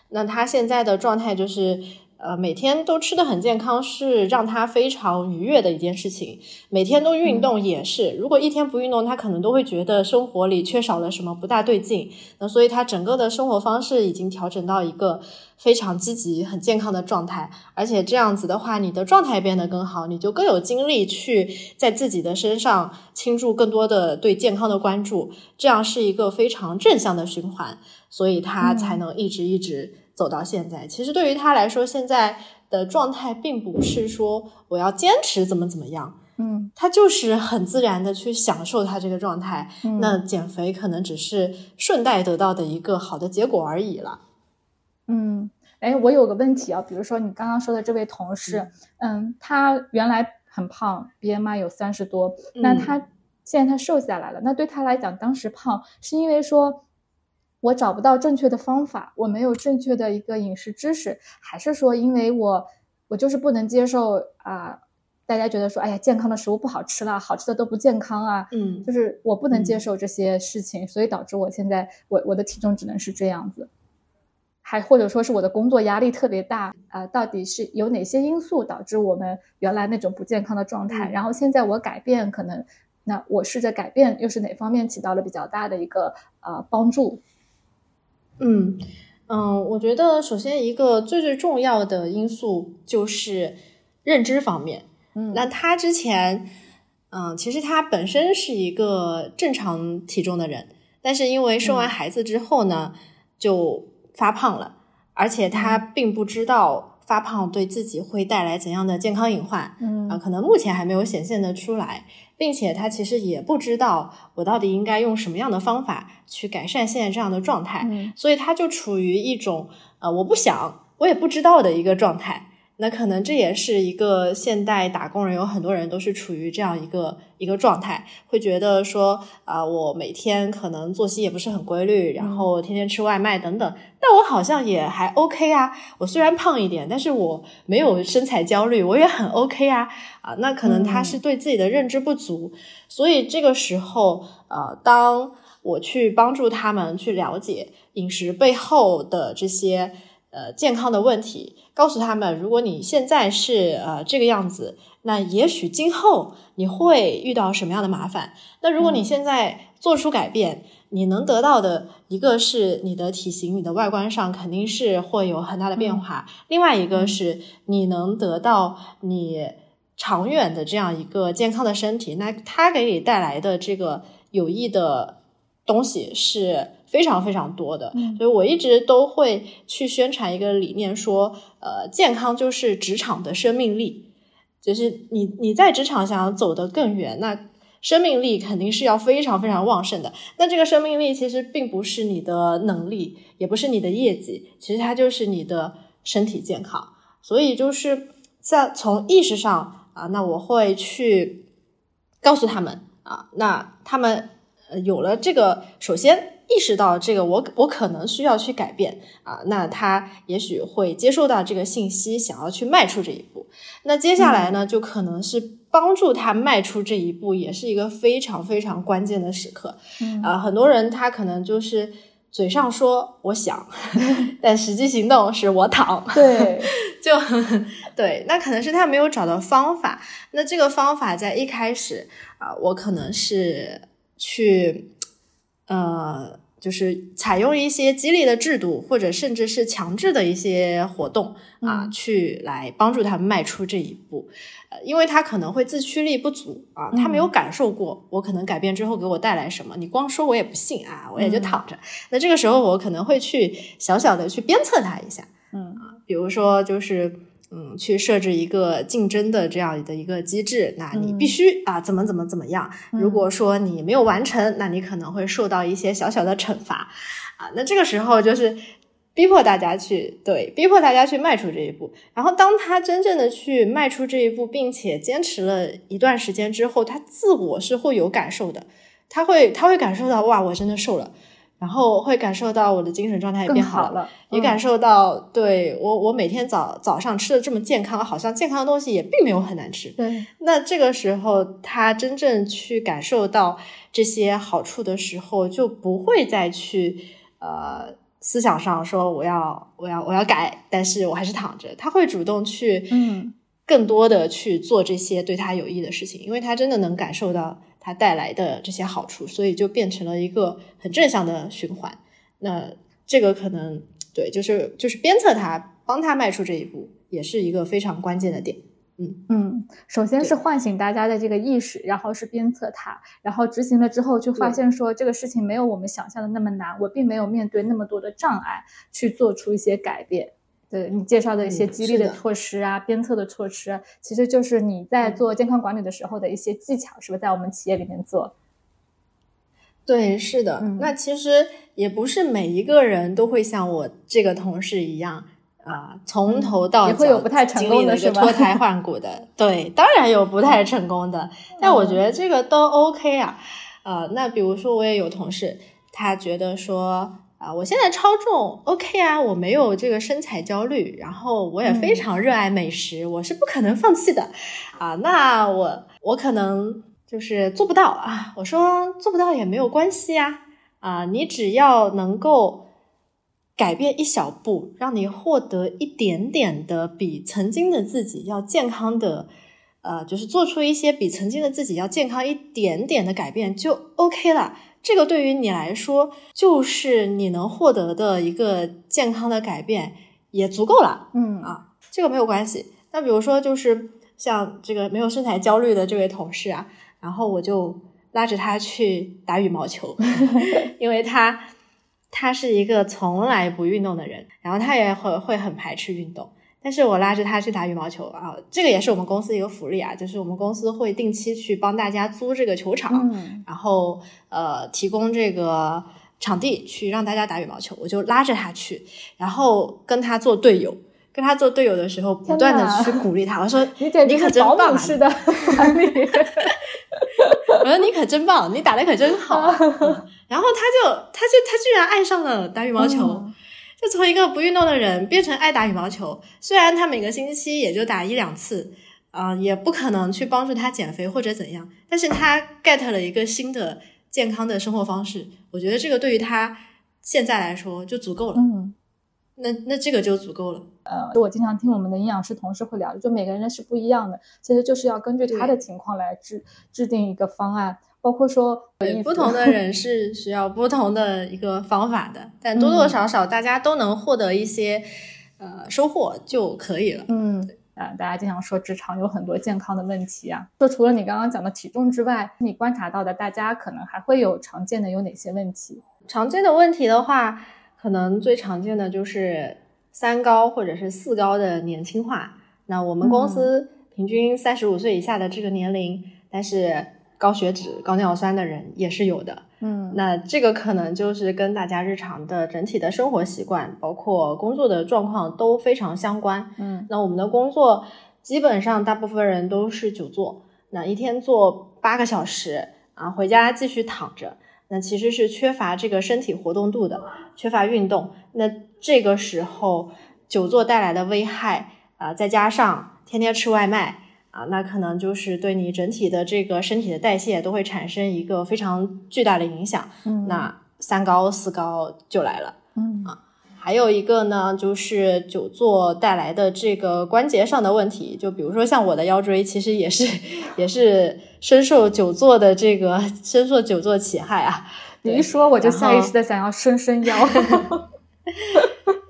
那他现在的状态就是，呃，每天都吃的很健康是让他非常愉悦的一件事情。每天都运动也是，如果一天不运动，他可能都会觉得生活里缺少了什么，不大对劲。那所以他整个的生活方式已经调整到一个非常积极、很健康的状态。而且这样子的话，你的状态变得更好，你就更有精力去在自己的身上倾注更多的对健康的关注。这样是一个非常正向的循环，所以他才能一直一直。走到现在，其实对于他来说，现在的状态并不是说我要坚持怎么怎么样，嗯，他就是很自然的去享受他这个状态。那减肥可能只是顺带得到的一个好的结果而已了。嗯，哎，我有个问题啊，比如说你刚刚说的这位同事，嗯，他原来很胖，BMI 有三十多，那他现在他瘦下来了，那对他来讲，当时胖是因为说。我找不到正确的方法，我没有正确的一个饮食知识，还是说因为我我就是不能接受啊？大家觉得说，哎呀，健康的食物不好吃了，好吃的都不健康啊，嗯，就是我不能接受这些事情，所以导致我现在我我的体重只能是这样子，还或者说是我的工作压力特别大啊？到底是有哪些因素导致我们原来那种不健康的状态？然后现在我改变，可能那我试着改变，又是哪方面起到了比较大的一个呃帮助？嗯嗯，我觉得首先一个最最重要的因素就是认知方面。嗯，那他之前，嗯，其实他本身是一个正常体重的人，但是因为生完孩子之后呢，就发胖了，而且他并不知道发胖对自己会带来怎样的健康隐患。嗯啊，可能目前还没有显现的出来。并且他其实也不知道我到底应该用什么样的方法去改善现在这样的状态，所以他就处于一种呃我不想我也不知道的一个状态。那可能这也是一个现代打工人，有很多人都是处于这样一个一个状态，会觉得说啊，我每天可能作息也不是很规律，然后天天吃外卖等等，但我好像也还 OK 啊。我虽然胖一点，但是我没有身材焦虑，我也很 OK 啊。啊，那可能他是对自己的认知不足，所以这个时候，呃，当我去帮助他们去了解饮食背后的这些。呃，健康的问题，告诉他们，如果你现在是呃这个样子，那也许今后你会遇到什么样的麻烦。那如果你现在做出改变，你能得到的一个是你的体型、你的外观上肯定是会有很大的变化，另外一个是你能得到你长远的这样一个健康的身体。那它给你带来的这个有益的东西是。非常非常多的，所以我一直都会去宣传一个理念，说，呃，健康就是职场的生命力，就是你你在职场想要走得更远，那生命力肯定是要非常非常旺盛的。那这个生命力其实并不是你的能力，也不是你的业绩，其实它就是你的身体健康。所以就是在从意识上啊，那我会去告诉他们啊，那他们呃有了这个，首先。意识到这个，我我可能需要去改变啊，那他也许会接受到这个信息，想要去迈出这一步。那接下来呢，就可能是帮助他迈出这一步，也是一个非常非常关键的时刻。啊，很多人他可能就是嘴上说我想，但实际行动是我躺。对，就对，那可能是他没有找到方法。那这个方法在一开始啊，我可能是去。呃，就是采用一些激励的制度，或者甚至是强制的一些活动啊，去来帮助他们迈出这一步。呃，因为他可能会自驱力不足啊，他没有感受过我可能改变之后给我带来什么。你光说我也不信啊，我也就躺着。那这个时候我可能会去小小的去鞭策他一下，嗯啊，比如说就是。嗯，去设置一个竞争的这样的一个机制，那你必须啊，怎么怎么怎么样？如果说你没有完成，那你可能会受到一些小小的惩罚，啊，那这个时候就是逼迫大家去对，逼迫大家去迈出这一步。然后当他真正的去迈出这一步，并且坚持了一段时间之后，他自我是会有感受的，他会他会感受到哇，我真的瘦了。然后会感受到我的精神状态也变好了，也感受到对我我每天早早上吃的这么健康，好像健康的东西也并没有很难吃。对，那这个时候他真正去感受到这些好处的时候，就不会再去呃思想上说我要我要我要改，但是我还是躺着，他会主动去嗯。更多的去做这些对他有益的事情，因为他真的能感受到他带来的这些好处，所以就变成了一个很正向的循环。那这个可能对，就是就是鞭策他，帮他迈出这一步，也是一个非常关键的点。嗯嗯，首先是唤醒大家的这个意识，然后是鞭策他，然后执行了之后就发现说这个事情没有我们想象的那么难，我并没有面对那么多的障碍去做出一些改变。对你介绍的一些嗯激励的措施啊、鞭策的措施啊，其实就是你在嗯做健康管理的时候的一些技巧，是不是在我们企业里面做？对，是的。嗯那其实也不是每一个人都会像我这个同事一样，啊、从头到脚、嗯也会有不太成功的是脱胎换骨的。对，当然有不太成功的，但我觉得这个都 OK 啊。呃，那比如说我也有同事，他觉得说。啊，我现在超重，OK 啊，我没有这个身材焦虑，然后我也非嗯常热爱美食，我是不可能放弃的，啊，那我我可能就是做不到啊。我说做不到也没有关系呀，啊，你只要能够改变一小步，让你获得一点点的比曾经的自己要健康的，呃，就是做出一些比曾经的自己要健康一点点的改变，就 OK 了。这个对于你来说，就是你能获得的一个健康的改变，也足够了。嗯啊这个没有关系。那比如说，就是像这个没有身材焦虑的这位同事啊，然后我就拉着他去打羽毛球，因为他他是一个从来不运动的人，然后他也会会很排斥运动。但是我拉着他去打羽毛球啊，这个也是我们公司一个福利啊，就是我们公司会定期去帮大家租这个球场，嗯然后呃提供这个场地去让大家打羽毛球，我就拉着他去，然后跟他做队友。跟他做队友的时候，不断的去鼓励他。我说你简直可真棒啊！姆式的。我说你可真棒，你打的可真好。嗯然后他就他就他居然爱上了打羽毛球，嗯就从一个不运动的人变成爱打羽毛球。虽然他每个星期也就打一两次，啊、也不可能去帮助他减肥或者怎样，但是他 get 了一个新的健康的生活方式。我觉得这个对于他现在来说就足够了。嗯。那那这个就足够了。呃，我经常听我们的营养师同事会聊，就每个人是不一样的，其实就是要根据他的情况来制制定一个方案，包括说对，不同的人是需要不同的一个方法的，但多多少少大家都能获得一些、呃收获就可以了。嗯。啊，大家经常说职场有很多健康的问题啊。说除了你刚刚讲的体重之外，你观察到的，大家可能还会有常见的有哪些问题？常见的问题的话，可能最常见的就是三高或者是四高的年轻化。那我们公司平均三十五岁以下的这个年龄，但是高血脂、高尿酸的人也是有的。嗯那这个可能就是跟大家日常的整体的生活习惯，包括工作的状况都非常相关。嗯那我们的工作基本上大部分人都是久坐，那一天坐八个小时啊，回家继续躺着，那其实是缺乏这个身体活动度的，缺乏运动。那这个时候久坐带来的危害啊，再加上天天吃外卖。啊，那可能就是对你整体的这个身体的代谢都会产生一个非常巨大的影响。嗯那三高四高就来了。嗯啊还有一个呢，就是久坐带来的这个关节上的问题，就比如说像我的腰椎，其实也是也是深受久坐的这个深受久坐其害啊。你一说我就下意识的想要伸伸腰。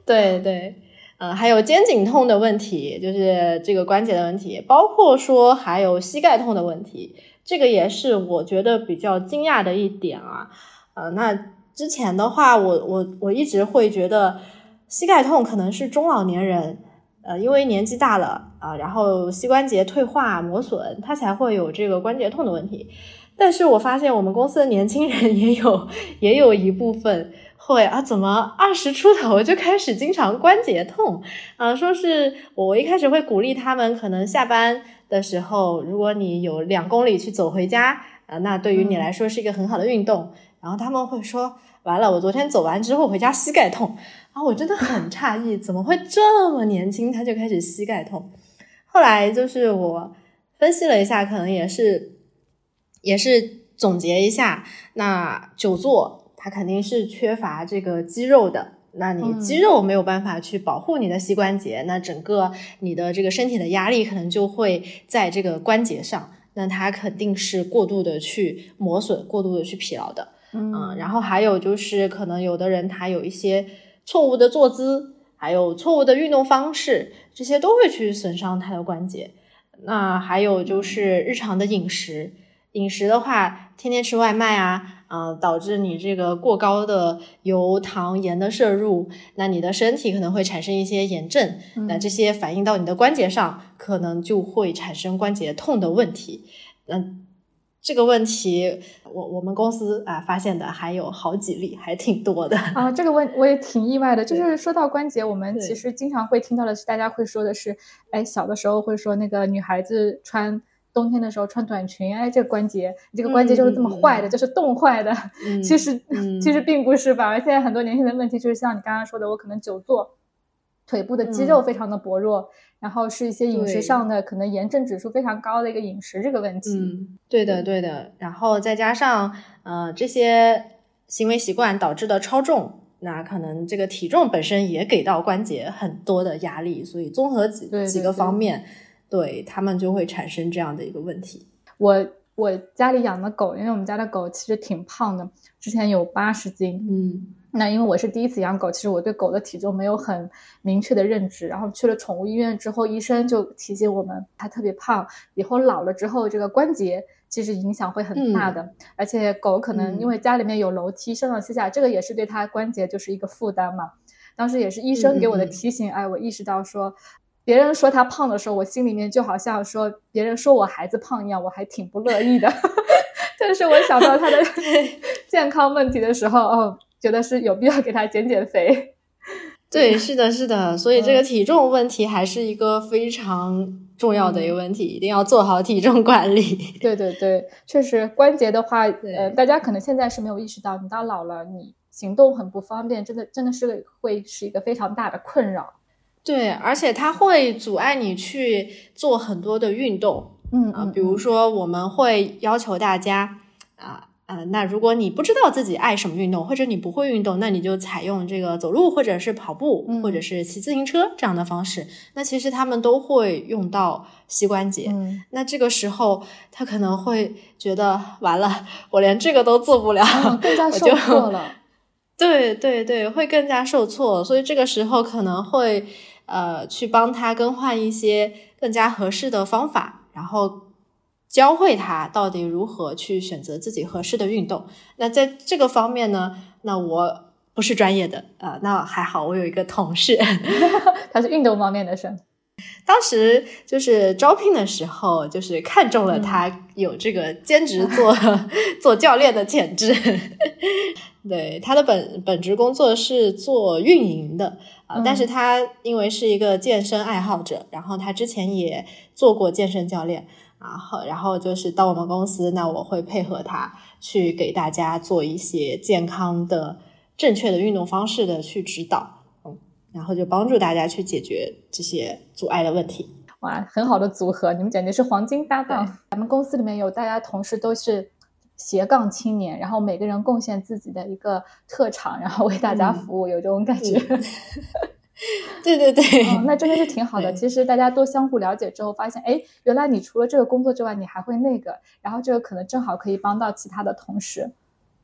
对 对，嗯，还有肩颈痛的问题，就是这个关节的问题，包括说还有膝盖痛的问题，这个也是我觉得比较惊讶的一点啊。呃，那之前的话，我我我一直会觉得膝盖痛可能是中老年人，呃，因为年纪大了啊、然后膝关节退化磨损，它才会有这个关节痛的问题。但是我发现我们公司的年轻人 也有也有一部分会啊，怎么二十出头就开始经常关节痛？啊，说是我我一开始会鼓励他们，可能下班的时候，如果你有两公里去走回家，啊，那对于你来说是一个很好的运动。然后他们会说，完了，我昨天走完之后回家膝盖痛，啊，我真的很诧异，怎么会这么年轻他就开始膝盖痛？后来就是我分析了一下，可能也是也是总结一下，那久坐它肯定是缺乏这个肌肉的那你肌肉没有办法去保护你的膝关节，那整个你的这个身体的压力可能就会在这个关节上，那它肯定是过度的去磨损、过度的去疲劳的。嗯，然后还有就是可能有的人他有一些错误的坐姿，还有错误的运动方式，这些都会去损伤他的关节。那还有就是日常的饮食，饮食的话，天天吃外卖啊。啊，导致你这个过高的油、糖、盐的摄入，那你的身体可能会产生一些炎症，那这些反映到你的关节上，可能就会产生关节痛的问题。嗯这个问题，我我们公司啊发现的还有好几例，还挺多的啊。这个问我也挺意外的，就是说到关节，我们其实经常会听到的是，大家会说的是，哎，小的时候会说那个女孩子穿。冬天的时候穿短裙，哎，这个关节，你这个关节就是这么坏的，就是冻坏的。其实，其实并不是吧？现在很多年轻人的问题就是像你刚刚说的，我可能久坐，腿部的肌肉非常的薄弱，然后是一些饮食上的可能炎症指数非常高的一个饮食这个问题。嗯，对的，对的。然后再加上呃这些行为习惯导致的超重，那可能这个体重本身也给到关节很多的压力，所以综合几几个方面。对他们就会产生这样的一个问题。我我家里养的狗，因为我们家的狗其实挺胖的，之前有八十斤。嗯，那因为我是第一次养狗，其实我对狗的体重没有很明确的认知。然后去了宠物医院之后，医生就提醒我们，它特别胖，以后老了之后这个关节其实影响会很大的。而且狗可能因为家里面有楼梯上上下下，这个也是对它关节就是一个负担嘛。当时也是医生给我的提醒，哎，我意识到说。别人说他胖的时候，我心里面就好像说别人说我孩子胖一样，我还挺不乐意的。但是我想到他的 健康问题的时候，哦，觉得是有必要给他减减肥。对，是的，是的。所以这个体重问题还是一个非常重要的一个问题，一定要做好体重管理。对对对，确实关节的话，呃，大家可能现在是没有意识到，你到老了，你行动很不方便，真的真的是会是一个非常大的困扰。对，而且它会阻碍你去做很多的运动，嗯啊，比如说我们会要求大家啊，呃，那如果你不知道自己爱什么运动，或者你不会运动，那你就采用这个走路，或者是跑步，或者是骑自行车这样的方式。那其实他们都会用到膝关节，那这个时候他可能会觉得完了，我连这个都做不了，更加受挫了。对对对，会更加受挫，所以这个时候可能会。呃，去帮他更换一些更加合适的方法，然后教会他到底如何去选择自己合适的运动。那在这个方面呢，那我不是专业的啊，那还好，我有一个同事，他是运动方面的生。当时就是招聘的时候，就是看中了他有这个兼职做 做教练的潜质。对，他的本本职工作是做运营的。啊，但是他因为是一个健身爱好者，然后他之前也做过健身教练，然后然后就是到我们公司，那我会配合他去给大家做一些健康的、正确的运动方式的去指导，嗯，然后就帮助大家去解决这些阻碍的问题。哇，很好的组合，你们简直是黄金搭档。咱们公司里面有大家同事都是。斜杠青年，然后每个人贡献自己的一个特长，然后为大家服务，有这种感觉。对对对，那真的是挺好的。其实大家都相互了解之后，发现，哎，原来你除了这个工作之外，你还会那个，然后这个可能正好可以帮到其他的同事。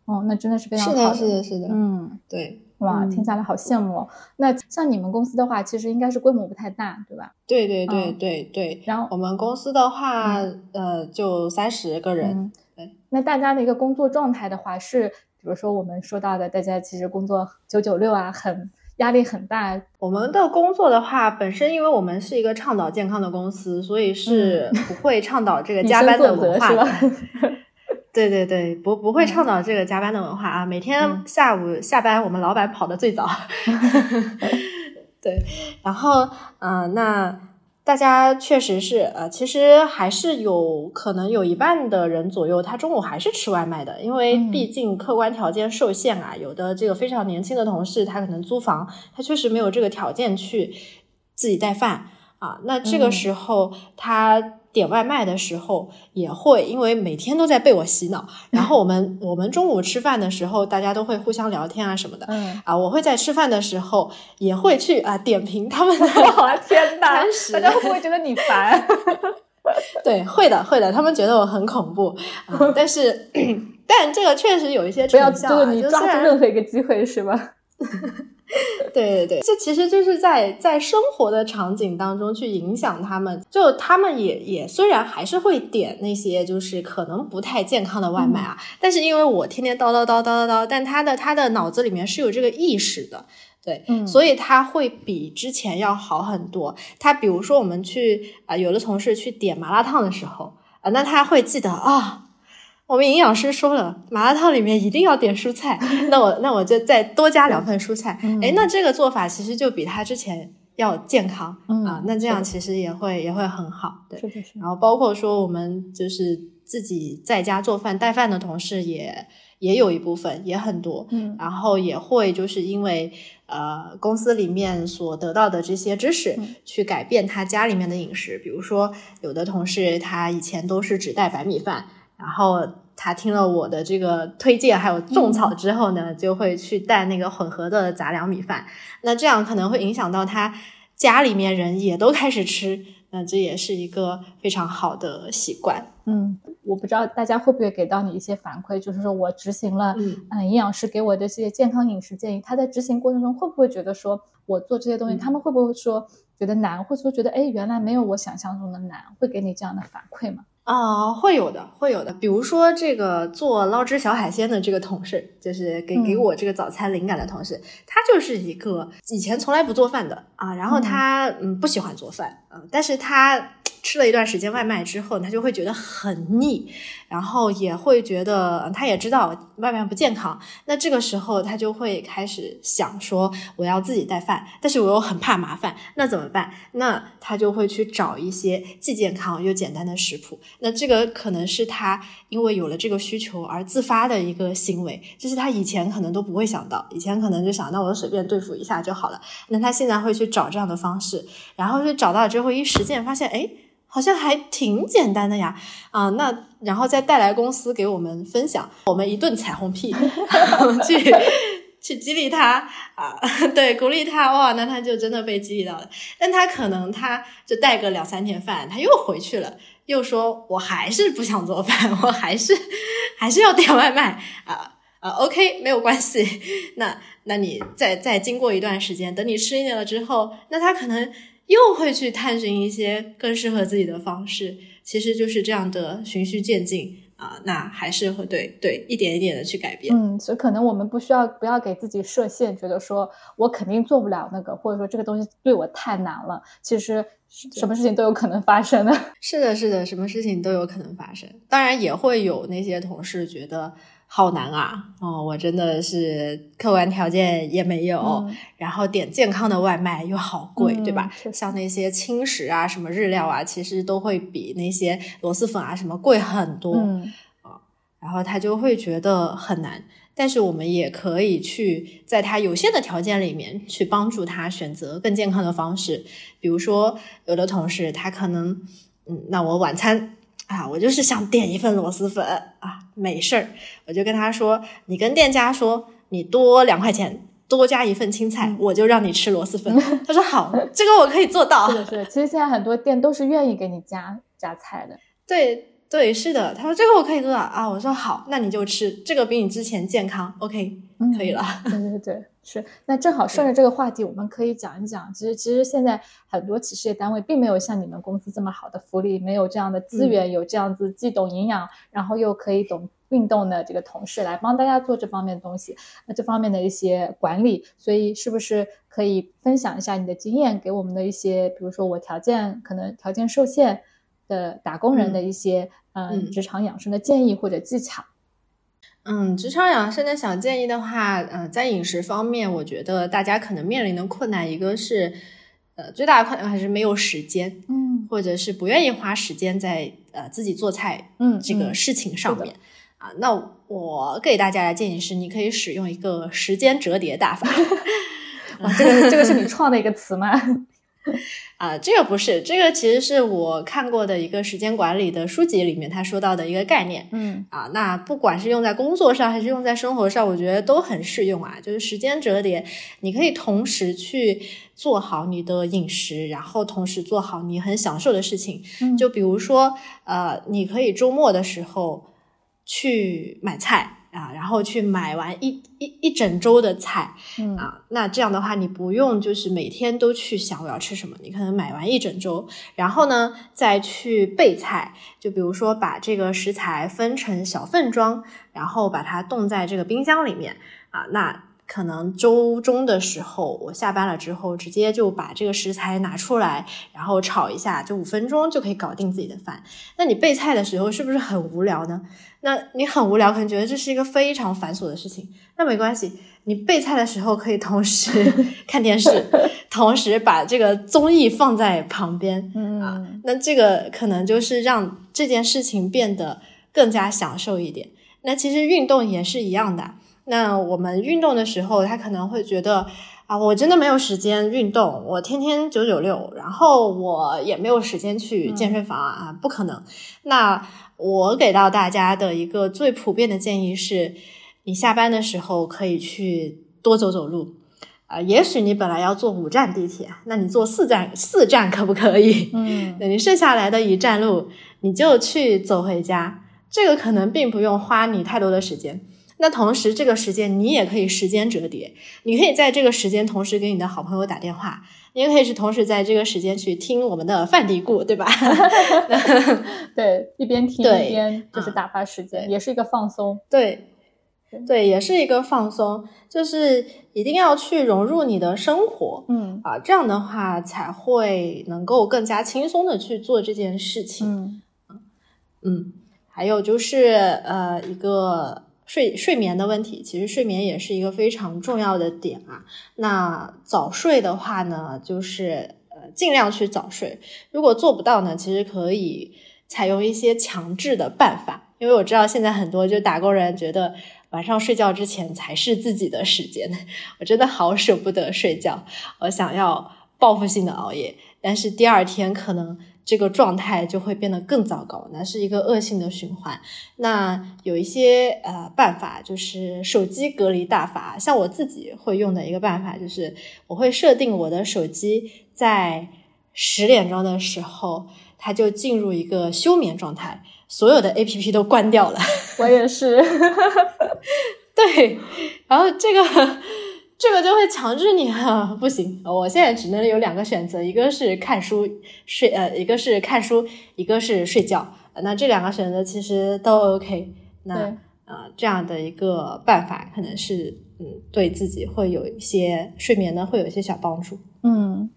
哦，那真的是非常好的，是的，是的，嗯，对，哇，听下来好羡慕。那像你们公司的话，其实应该是规模不太大，对吧？对对对对对。然后我们公司的话，呃，就三十个人。对那大家的一个工作状态的话，是比如说我们说到的，大家其实工作九九六啊，很压力很大。我们的工作的话，本身因为我们是一个倡导健康的公司，所以是不会倡导这个加班的文化的。对对对，不不会倡导这个加班的文化啊。每天下午下班，我们老板跑的最早。对，然后嗯，那。大家确实是，呃，其实还是有可能有一半的人左右，他中午还是吃外卖的，因为毕竟客观条件受限啊。有的这个非常年轻的同事，他可能租房，他确实没有这个条件去自己带饭啊。那这个时候他点外卖的时候也会，因为每天都在被我洗脑。然后我们我们中午吃饭的时候，大家都会互相聊天啊什么的。嗯，啊，我会在吃饭的时候也会去啊点评他们的 哇天 哪，大家会不会觉得你烦？对，会的，会的，他们觉得我很恐怖啊，但是，但这个确实有一些不要成效、啊，就是你抓住任何一个机会是吧？对对对，这其实就是在在生活的场景当中去影响他们，就他们也也虽然还是会点那些就是可能不太健康的外卖啊，但是因为我天天叨叨叨叨叨叨，但他的他的脑子里面是有这个意识的。对，嗯所以他会比之前要好很多。他比如说我们去啊、有的同事去点麻辣烫的时候啊、那他会记得啊、我们营养师说了，麻辣烫里面一定要点蔬菜，那我那我就再多加两份蔬菜。嗯哎、那这个做法其实就比他之前要健康、嗯啊，那这样其实也会也会很好。对，是是是，然后包括说我们就是自己在家做饭带饭的同事也也有一部分，也很多。嗯然后也会就是因为呃公司里面所得到的这些知识，嗯去改变他家里面的饮食。比如说，有的同事他以前都是只带白米饭，然后他听了我的这个推荐还有种草之后呢，就会去带那个混合的杂粮米饭。那这样可能会影响到他家里面人也都开始吃，那这也是一个非常好的习惯。嗯，我不知道大家会不会给到你一些反馈，就是说我执行了，嗯嗯，营养师给我的这些健康饮食建议，他在执行过程中会不会觉得说我做这些东西，嗯他们会不会说觉得难，或者说觉得哎原来没有我想象中的难，会给你这样的反馈吗？啊、会有的，会有的。比如说这个做捞汁小海鲜的这个同事，就是给给嗯我这个早餐灵感的同事，他就是一个以前从来不做饭的啊，然后他嗯不喜欢做饭，嗯、但是他吃了一段时间外卖之后，他就会觉得很腻，然后也会觉得呃他也知道外卖不健康，那这个时候他就会开始想说我要自己带饭，但是我又很怕麻烦，那怎么办？那他就会去找一些既健康又简单的食谱。那这个可能是他因为有了这个需求而自发的一个行为，这是他以前可能都不会想到，以前可能就想到我随便对付一下就好了。那他现在会去找这样的方式，然后就找到之后一实践，发现哎。好像还挺简单的呀，啊，那然后再带来公司给我们分享，我们一顿彩虹屁 去去激励他啊，对，鼓励他，哇，那他就真的被激励到了。但他可能他就带个两三天饭，他又回去了，又说我还是不想做饭，我还是还是要点外卖啊啊，OK，没有关系。那那你再再经过一段时间，等你适应了之后，那他可能又会去探寻一些更适合自己的方式。其实就是这样的循序渐进啊，那还是会对对一点一点的去改变。嗯，所以可能我们不需要不要给自己设限，觉得说我肯定做不了那个，或者说这个东西对我太难了。其实什么事情都有可能发生的。是的，是的，什么事情都有可能发生。当然也会有那些同事觉得好难啊，哦，我真的是客观条件也没有，嗯然后点健康的外卖又好贵，对吧像那些轻食啊、什么日料啊，其实都会比那些螺蛳粉啊什么贵很多。嗯然后他就会觉得很难。但是我们也可以去在他有限的条件里面去帮助他选择更健康的方式，比如说有的同事他可能，嗯，那我晚餐啊，我就是想点一份螺蛳粉啊，没事儿，我就跟他说，你跟店家说你多两块钱。多加一份青菜，嗯我就让你吃螺蛳粉。他说好，这个我可以做到。是的，是的。其实现在很多店都是愿意给你加加菜的。对对，是的。他说这个我可以做到啊，我说好，那你就吃，这个比你之前健康，OK，嗯可以了。对对对，是。那正好顺着这个话题，我们可以讲一讲，其实其实现在很多企事业单位并没有像你们公司这么好的福利，没有这样的资源，有这样子既懂营养，然后又可以懂运动的这个同事来帮大家做这方面的东西，那这方面的一些管理，所以是不是可以分享一下你的经验，给我们的一些，比如说我条件可能条件受限的打工人的一些嗯嗯职场养生的建议或者技巧？嗯，职场养生的小建议的话，呃，在饮食方面，我觉得大家可能面临的困难，一个是，呃，最大的困难还是没有时间，嗯或者是不愿意花时间在呃自己做菜嗯，嗯这个事情上面。啊，那我给大家的建议是，你可以使用一个时间折叠大法。哇，这个这个是你创的一个词吗？啊，这个不是，这个其实是我看过的一个时间管理的书籍里面他说到的一个概念。嗯啊，那不管是用在工作上还是用在生活上，我觉得都很适用啊。就是时间折叠，你可以同时去做好你的饮食，然后同时做好你很享受的事情。嗯就比如说，呃，你可以周末的时候去买菜啊，然后去买完一一一整周的菜。嗯啊，那这样的话，你不用就是每天都去想我要吃什么，你可能买完一整周，然后呢再去备菜，就比如说把这个食材分成小份装，然后把它冻在这个冰箱里面啊，那可能周中的时候，我下班了之后，直接就把这个食材拿出来，然后炒一下，就五分钟就可以搞定自己的饭。那你备菜的时候是不是很无聊呢？那你很无聊，可能觉得这是一个非常繁琐的事情。那没关系，你备菜的时候可以同时 看电视，同时把这个综艺放在旁边。嗯啊，那这个可能就是让这件事情变得更加享受一点。那其实运动也是一样的。那我们运动的时候，他可能会觉得啊，我真的没有时间运动，我天天九九六，然后我也没有时间去健身房啊，不可能。那我给到大家的一个最普遍的建议是，你下班的时候可以去多走走路。啊、也许你本来要坐五站地铁，那你坐四站四站可不可以？嗯 那你剩下来的一站路，你就去走回家，这个可能并不用花你太多的时间。那同时，这个时间你也可以时间折叠，你可以在这个时间同时给你的好朋友打电话，你也可以是同时在这个时间去听我们的范迪故，对吧？对，一边听对一边就是嗯打发时间，对也是一个放松。对对，对，也是一个放松，就是一定要去融入你的生活嗯啊，这样的话才会能够更加轻松的去做这件事情。嗯嗯，还有就是呃一个睡睡眠的问题，其实睡眠也是一个非常重要的点啊。那早睡的话呢，就是呃尽量去早睡，如果做不到呢，其实可以采用一些强制的办法，因为我知道现在很多就打工人觉得。晚上睡觉之前才是自己的时间，我真的好舍不得睡觉，我想要报复性的熬夜，但是第二天可能这个状态就会变得更糟糕，那是一个恶性的循环。那有一些呃办法，就是手机隔离大法，像我自己会用的一个办法，就是我会设定我的手机在十点钟的时候，它就进入一个休眠状态，所有的 A P P 都关掉了。我也是。对，然后这个这个就会强制你啊，不行，我现在只能有两个选择，一个是看书睡，呃，一个是看书，一个是睡觉。那这两个选择其实都 OK。那对呃，这样的一个办法可能是嗯，对自己会有一些睡眠呢，会有一些小帮助，嗯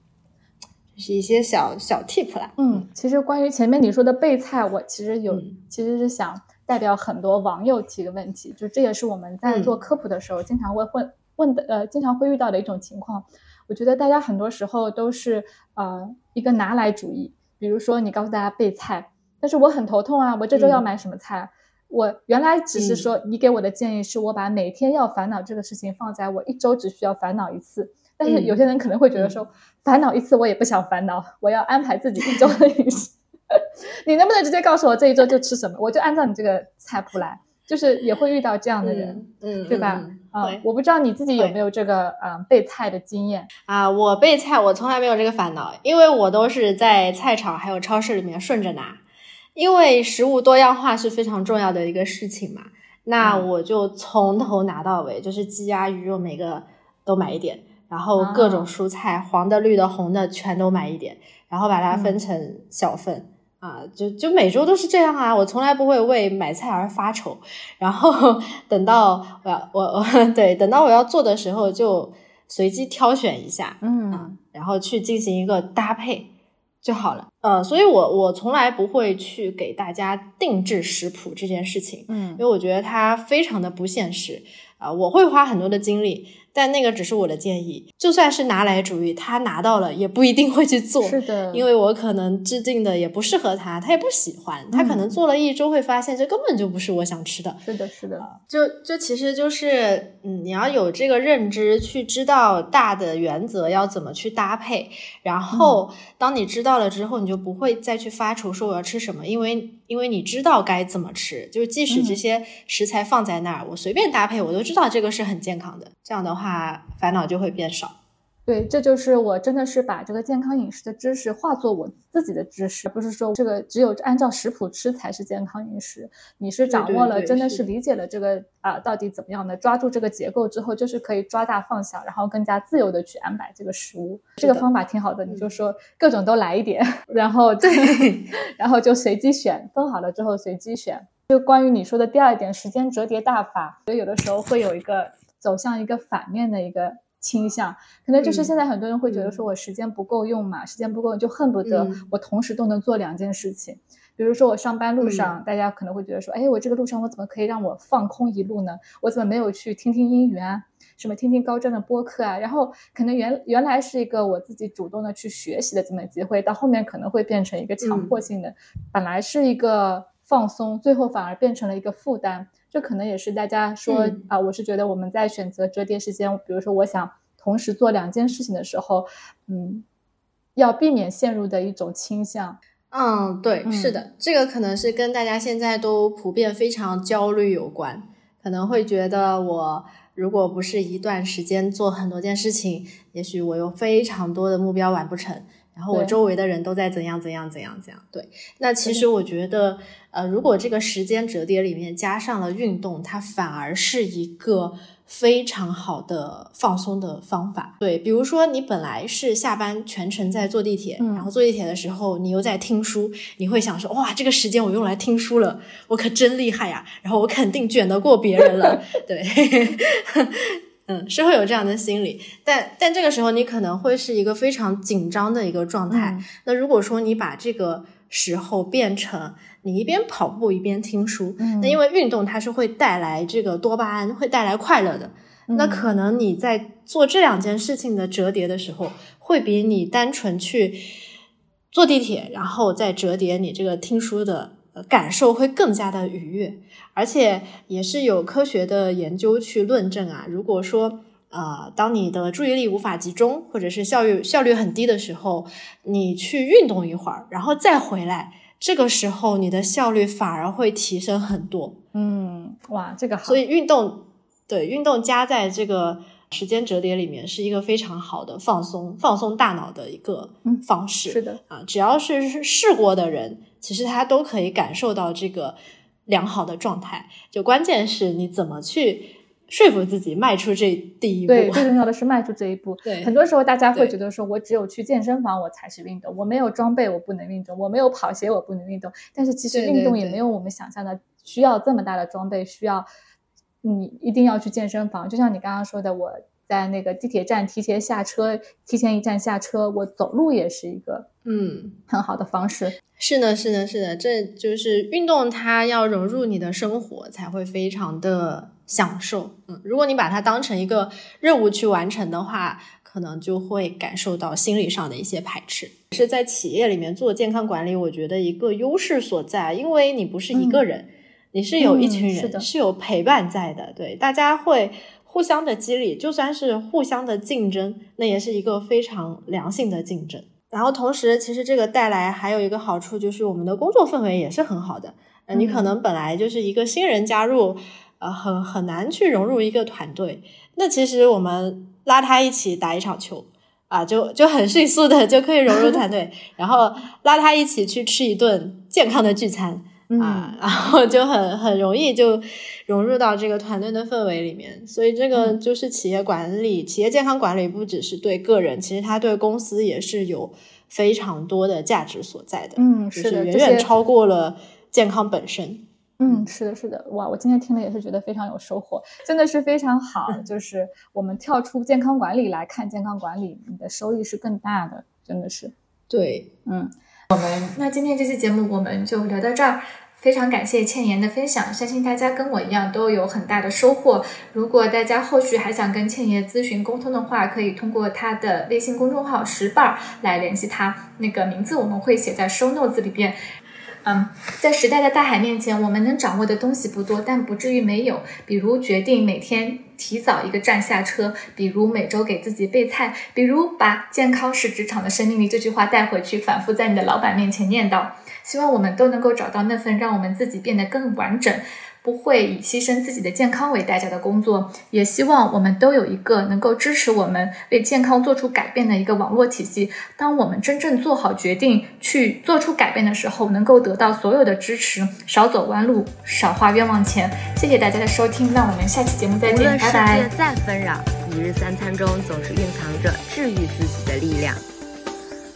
这是一些小小 tip 啦。嗯，其实关于前面你说的备菜，我其实有、嗯其实是想代表很多网友提个问题，就这也是我们在嗯做科普的时候经常会问问的呃，经常会遇到的一种情况。我觉得大家很多时候都是呃一个拿来主义，比如说你告诉大家备菜，但是我很头痛啊，我这周要嗯买什么菜？我原来只是说你给我的建议是我把每天要烦恼这个事情放在我一周只需要烦恼一次，但是嗯有些人可能会觉得说，烦恼一次我也不想烦恼，我要安排自己一周的饮食。你能不能直接告诉我这一周就吃什么，我就按照你这个菜谱来？就是也会遇到这样的人，嗯，嗯对吧？嗯啊、会我不知道你自己有没有这个嗯备菜的经验。啊，我备菜我从来没有这个烦恼，因为我都是在菜场还有超市里面顺着拿，因为食物多样化是非常重要的一个事情嘛。那嗯我就从头拿到尾，就是鸡鸭鱼肉每个都买一点，然后各种啊蔬菜，黄的、绿的、红的全都买一点，然后把它分嗯成小份。啊，就就每周都是这样啊，我从来不会为买菜而发愁。然后等到我要我我对等到我要做的时候，就随机挑选一下，嗯然后去进行一个搭配就好了。呃，所以我我从来不会去给大家定制食谱这件事情，嗯因为我觉得它非常的不现实啊、我会花很多的精力，但那个只是我的建议，就算是拿来主义，他拿到了也不一定会去做，是的，因为我可能制定的也不适合他，他也不喜欢，他可能做了一周会发现这根本就不是我想吃的。是的，是的，就就其实就是嗯，你要有这个认知，去知道大的原则要怎么去搭配，然后当你知道了之后，你就不会再去发愁说我要吃什么，因为因为你知道该怎么吃，就是即使这些食材放在那儿，我随便搭配，我都知道这个是很健康的，这样的话烦恼就会变少。对，这就是我真的是把这个健康饮食的知识化作我自己的知识，而不是说这个只有按照食谱吃才是健康饮食。你是掌握了，真的是理解了这个啊，到底怎么样的，抓住这个结构之后，就是可以抓大放小，然后更加自由的去安排这个食物。这个方法挺好的，你就说各种都来一点，然后对，然后就随机选，分好了之后随机选。就关于你说的第二点，时间折叠大法，所以有的时候会有一个走向一个反面的一个。倾向可能就是现在很多人会觉得说我时间不够用嘛，时间不够用就恨不得我同时都能做两件事情。比如说我上班路上，大家可能会觉得说，哎，我这个路上我怎么可以让我放空一路呢？我怎么没有去听听英语啊，什么听听高质的播客啊？然后可能原原来是一个我自己主动的去学习的这么机会，到后面可能会变成一个强迫性的，本来是一个放松，最后反而变成了一个负担。这可能也是大家说啊，我是觉得我们在选择折叠时间，比如说我想同时做两件事情的时候，嗯，要避免陷入的一种倾向。嗯，对，是的，这个可能是跟大家现在都普遍非常焦虑有关，可能会觉得我如果不是一段时间做很多件事情，也许我有非常多的目标完不成。然后我周围的人都在怎样怎样怎样怎样，对。那其实我觉得，呃，如果这个时间折叠里面加上了运动，它反而是一个非常好的放松的方法。对，比如说你本来是下班全程在坐地铁，然后坐地铁的时候你又在听书，你会想说，哇，这个时间我用来听书了，我可真厉害呀！然后我肯定卷得过别人了，对。嗯，是会有这样的心理，但但这个时候你可能会是一个非常紧张的一个状态。那如果说你把这个时候变成你一边跑步一边听书，那因为运动它是会带来这个多巴胺，会带来快乐的。那可能你在做这两件事情的折叠的时候，会比你单纯去坐地铁然后再折叠你这个听书的感受会更加的愉悦。而且也是有科学的研究去论证啊。如果说，呃，当你的注意力无法集中，或者是效率效率很低的时候，你去运动一会儿，然后再回来，这个时候你的效率反而会提升很多。嗯，哇，这个好。所以运动，对运动加在这个时间折叠里面，是一个非常好的放松放松大脑的一个方式。是的啊，只要是试过的人，其实他都可以感受到这个。良好的状态，就关键是你怎么去说服自己迈出这第一步。对，最重要的是迈出这一步。对，很多时候大家会觉得说，我只有去健身房我才是运动，我没有装备我不能运动，我没有跑鞋我不能运动。但是其实运动也没有我们想象的需要这么大的装备，需要你一定要去健身房。就像你刚刚说的，我。在那个地铁站提前下车，提前一站下车，我走路也是一个嗯很好的方式。是的，是的，是的，这就是运动，它要融入你的生活才会非常的享受。嗯，如果你把它当成一个任务去完成的话，可能就会感受到心理上的一些排斥。是在企业里面做健康管理，我觉得一个优势所在，因为你不是一个人，你是有一群人，是有陪伴在的，对，大家会。互相的激励，就算是互相的竞争，那也是一个非常良性的竞争。然后同时，其实这个带来还有一个好处，就是我们的工作氛围也是很好的。呃，你可能本来就是一个新人加入，呃，很很难去融入一个团队。那其实我们拉他一起打一场球，啊，就就很迅速的就可以融入团队。然后拉他一起去吃一顿健康的聚餐。啊，然后就很很容易就融入到这个团队的氛围里面，所以这个就是企业管理、企业健康管理，不只是对个人，其实它对公司也是有非常多的价值所在的。嗯，是的，远远超过了健康本身。嗯，是的，是的，哇，我今天听了也是觉得非常有收获，真的是非常好。就是我们跳出健康管理来看健康管理，你的收益是更大的，真的是。对，嗯。我们那今天这期节目我们就聊到这儿，非常感谢倩妍的分享，相信大家跟我一样都有很大的收获。如果大家后续还想跟倩妍咨询沟通的话，可以通过她的微信公众号“十瓣”来联系她，那个名字我们会写在 show notes 里边。嗯，在时代的大海面前，我们能掌握的东西不多，但不至于没有。比如决定每天提早一个站下车，比如每周给自己备菜，比如把“健康是职场的生命力”这句话带回去，反复在你的老板面前念叨。希望我们都能够找到那份让我们自己变得更完整。不会以牺牲自己的健康为代价的工作，也希望我们都有一个能够支持我们为健康做出改变的一个网络体系。当我们真正做好决定去做出改变的时候，能够得到所有的支持，少走弯路，少花冤枉钱。谢谢大家的收听，那我们下期节目再见，拜拜。无论世界再纷扰，一日三餐中总是蕴藏着治愈自己的力量。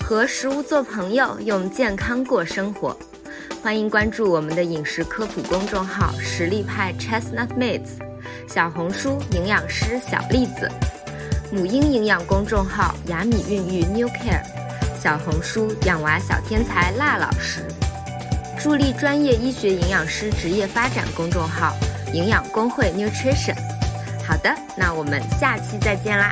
和食物做朋友，用健康过生活。欢迎关注我们的饮食科普公众号“实力派 Chestnut Mates”，小红书营养师小栗子，母婴营养公众号“雅米孕育 New Care”，小红书养娃小天才辣老师，助力专业医学营养师职业发展公众号“营养工会 Nutrition”。好的，那我们下期再见啦。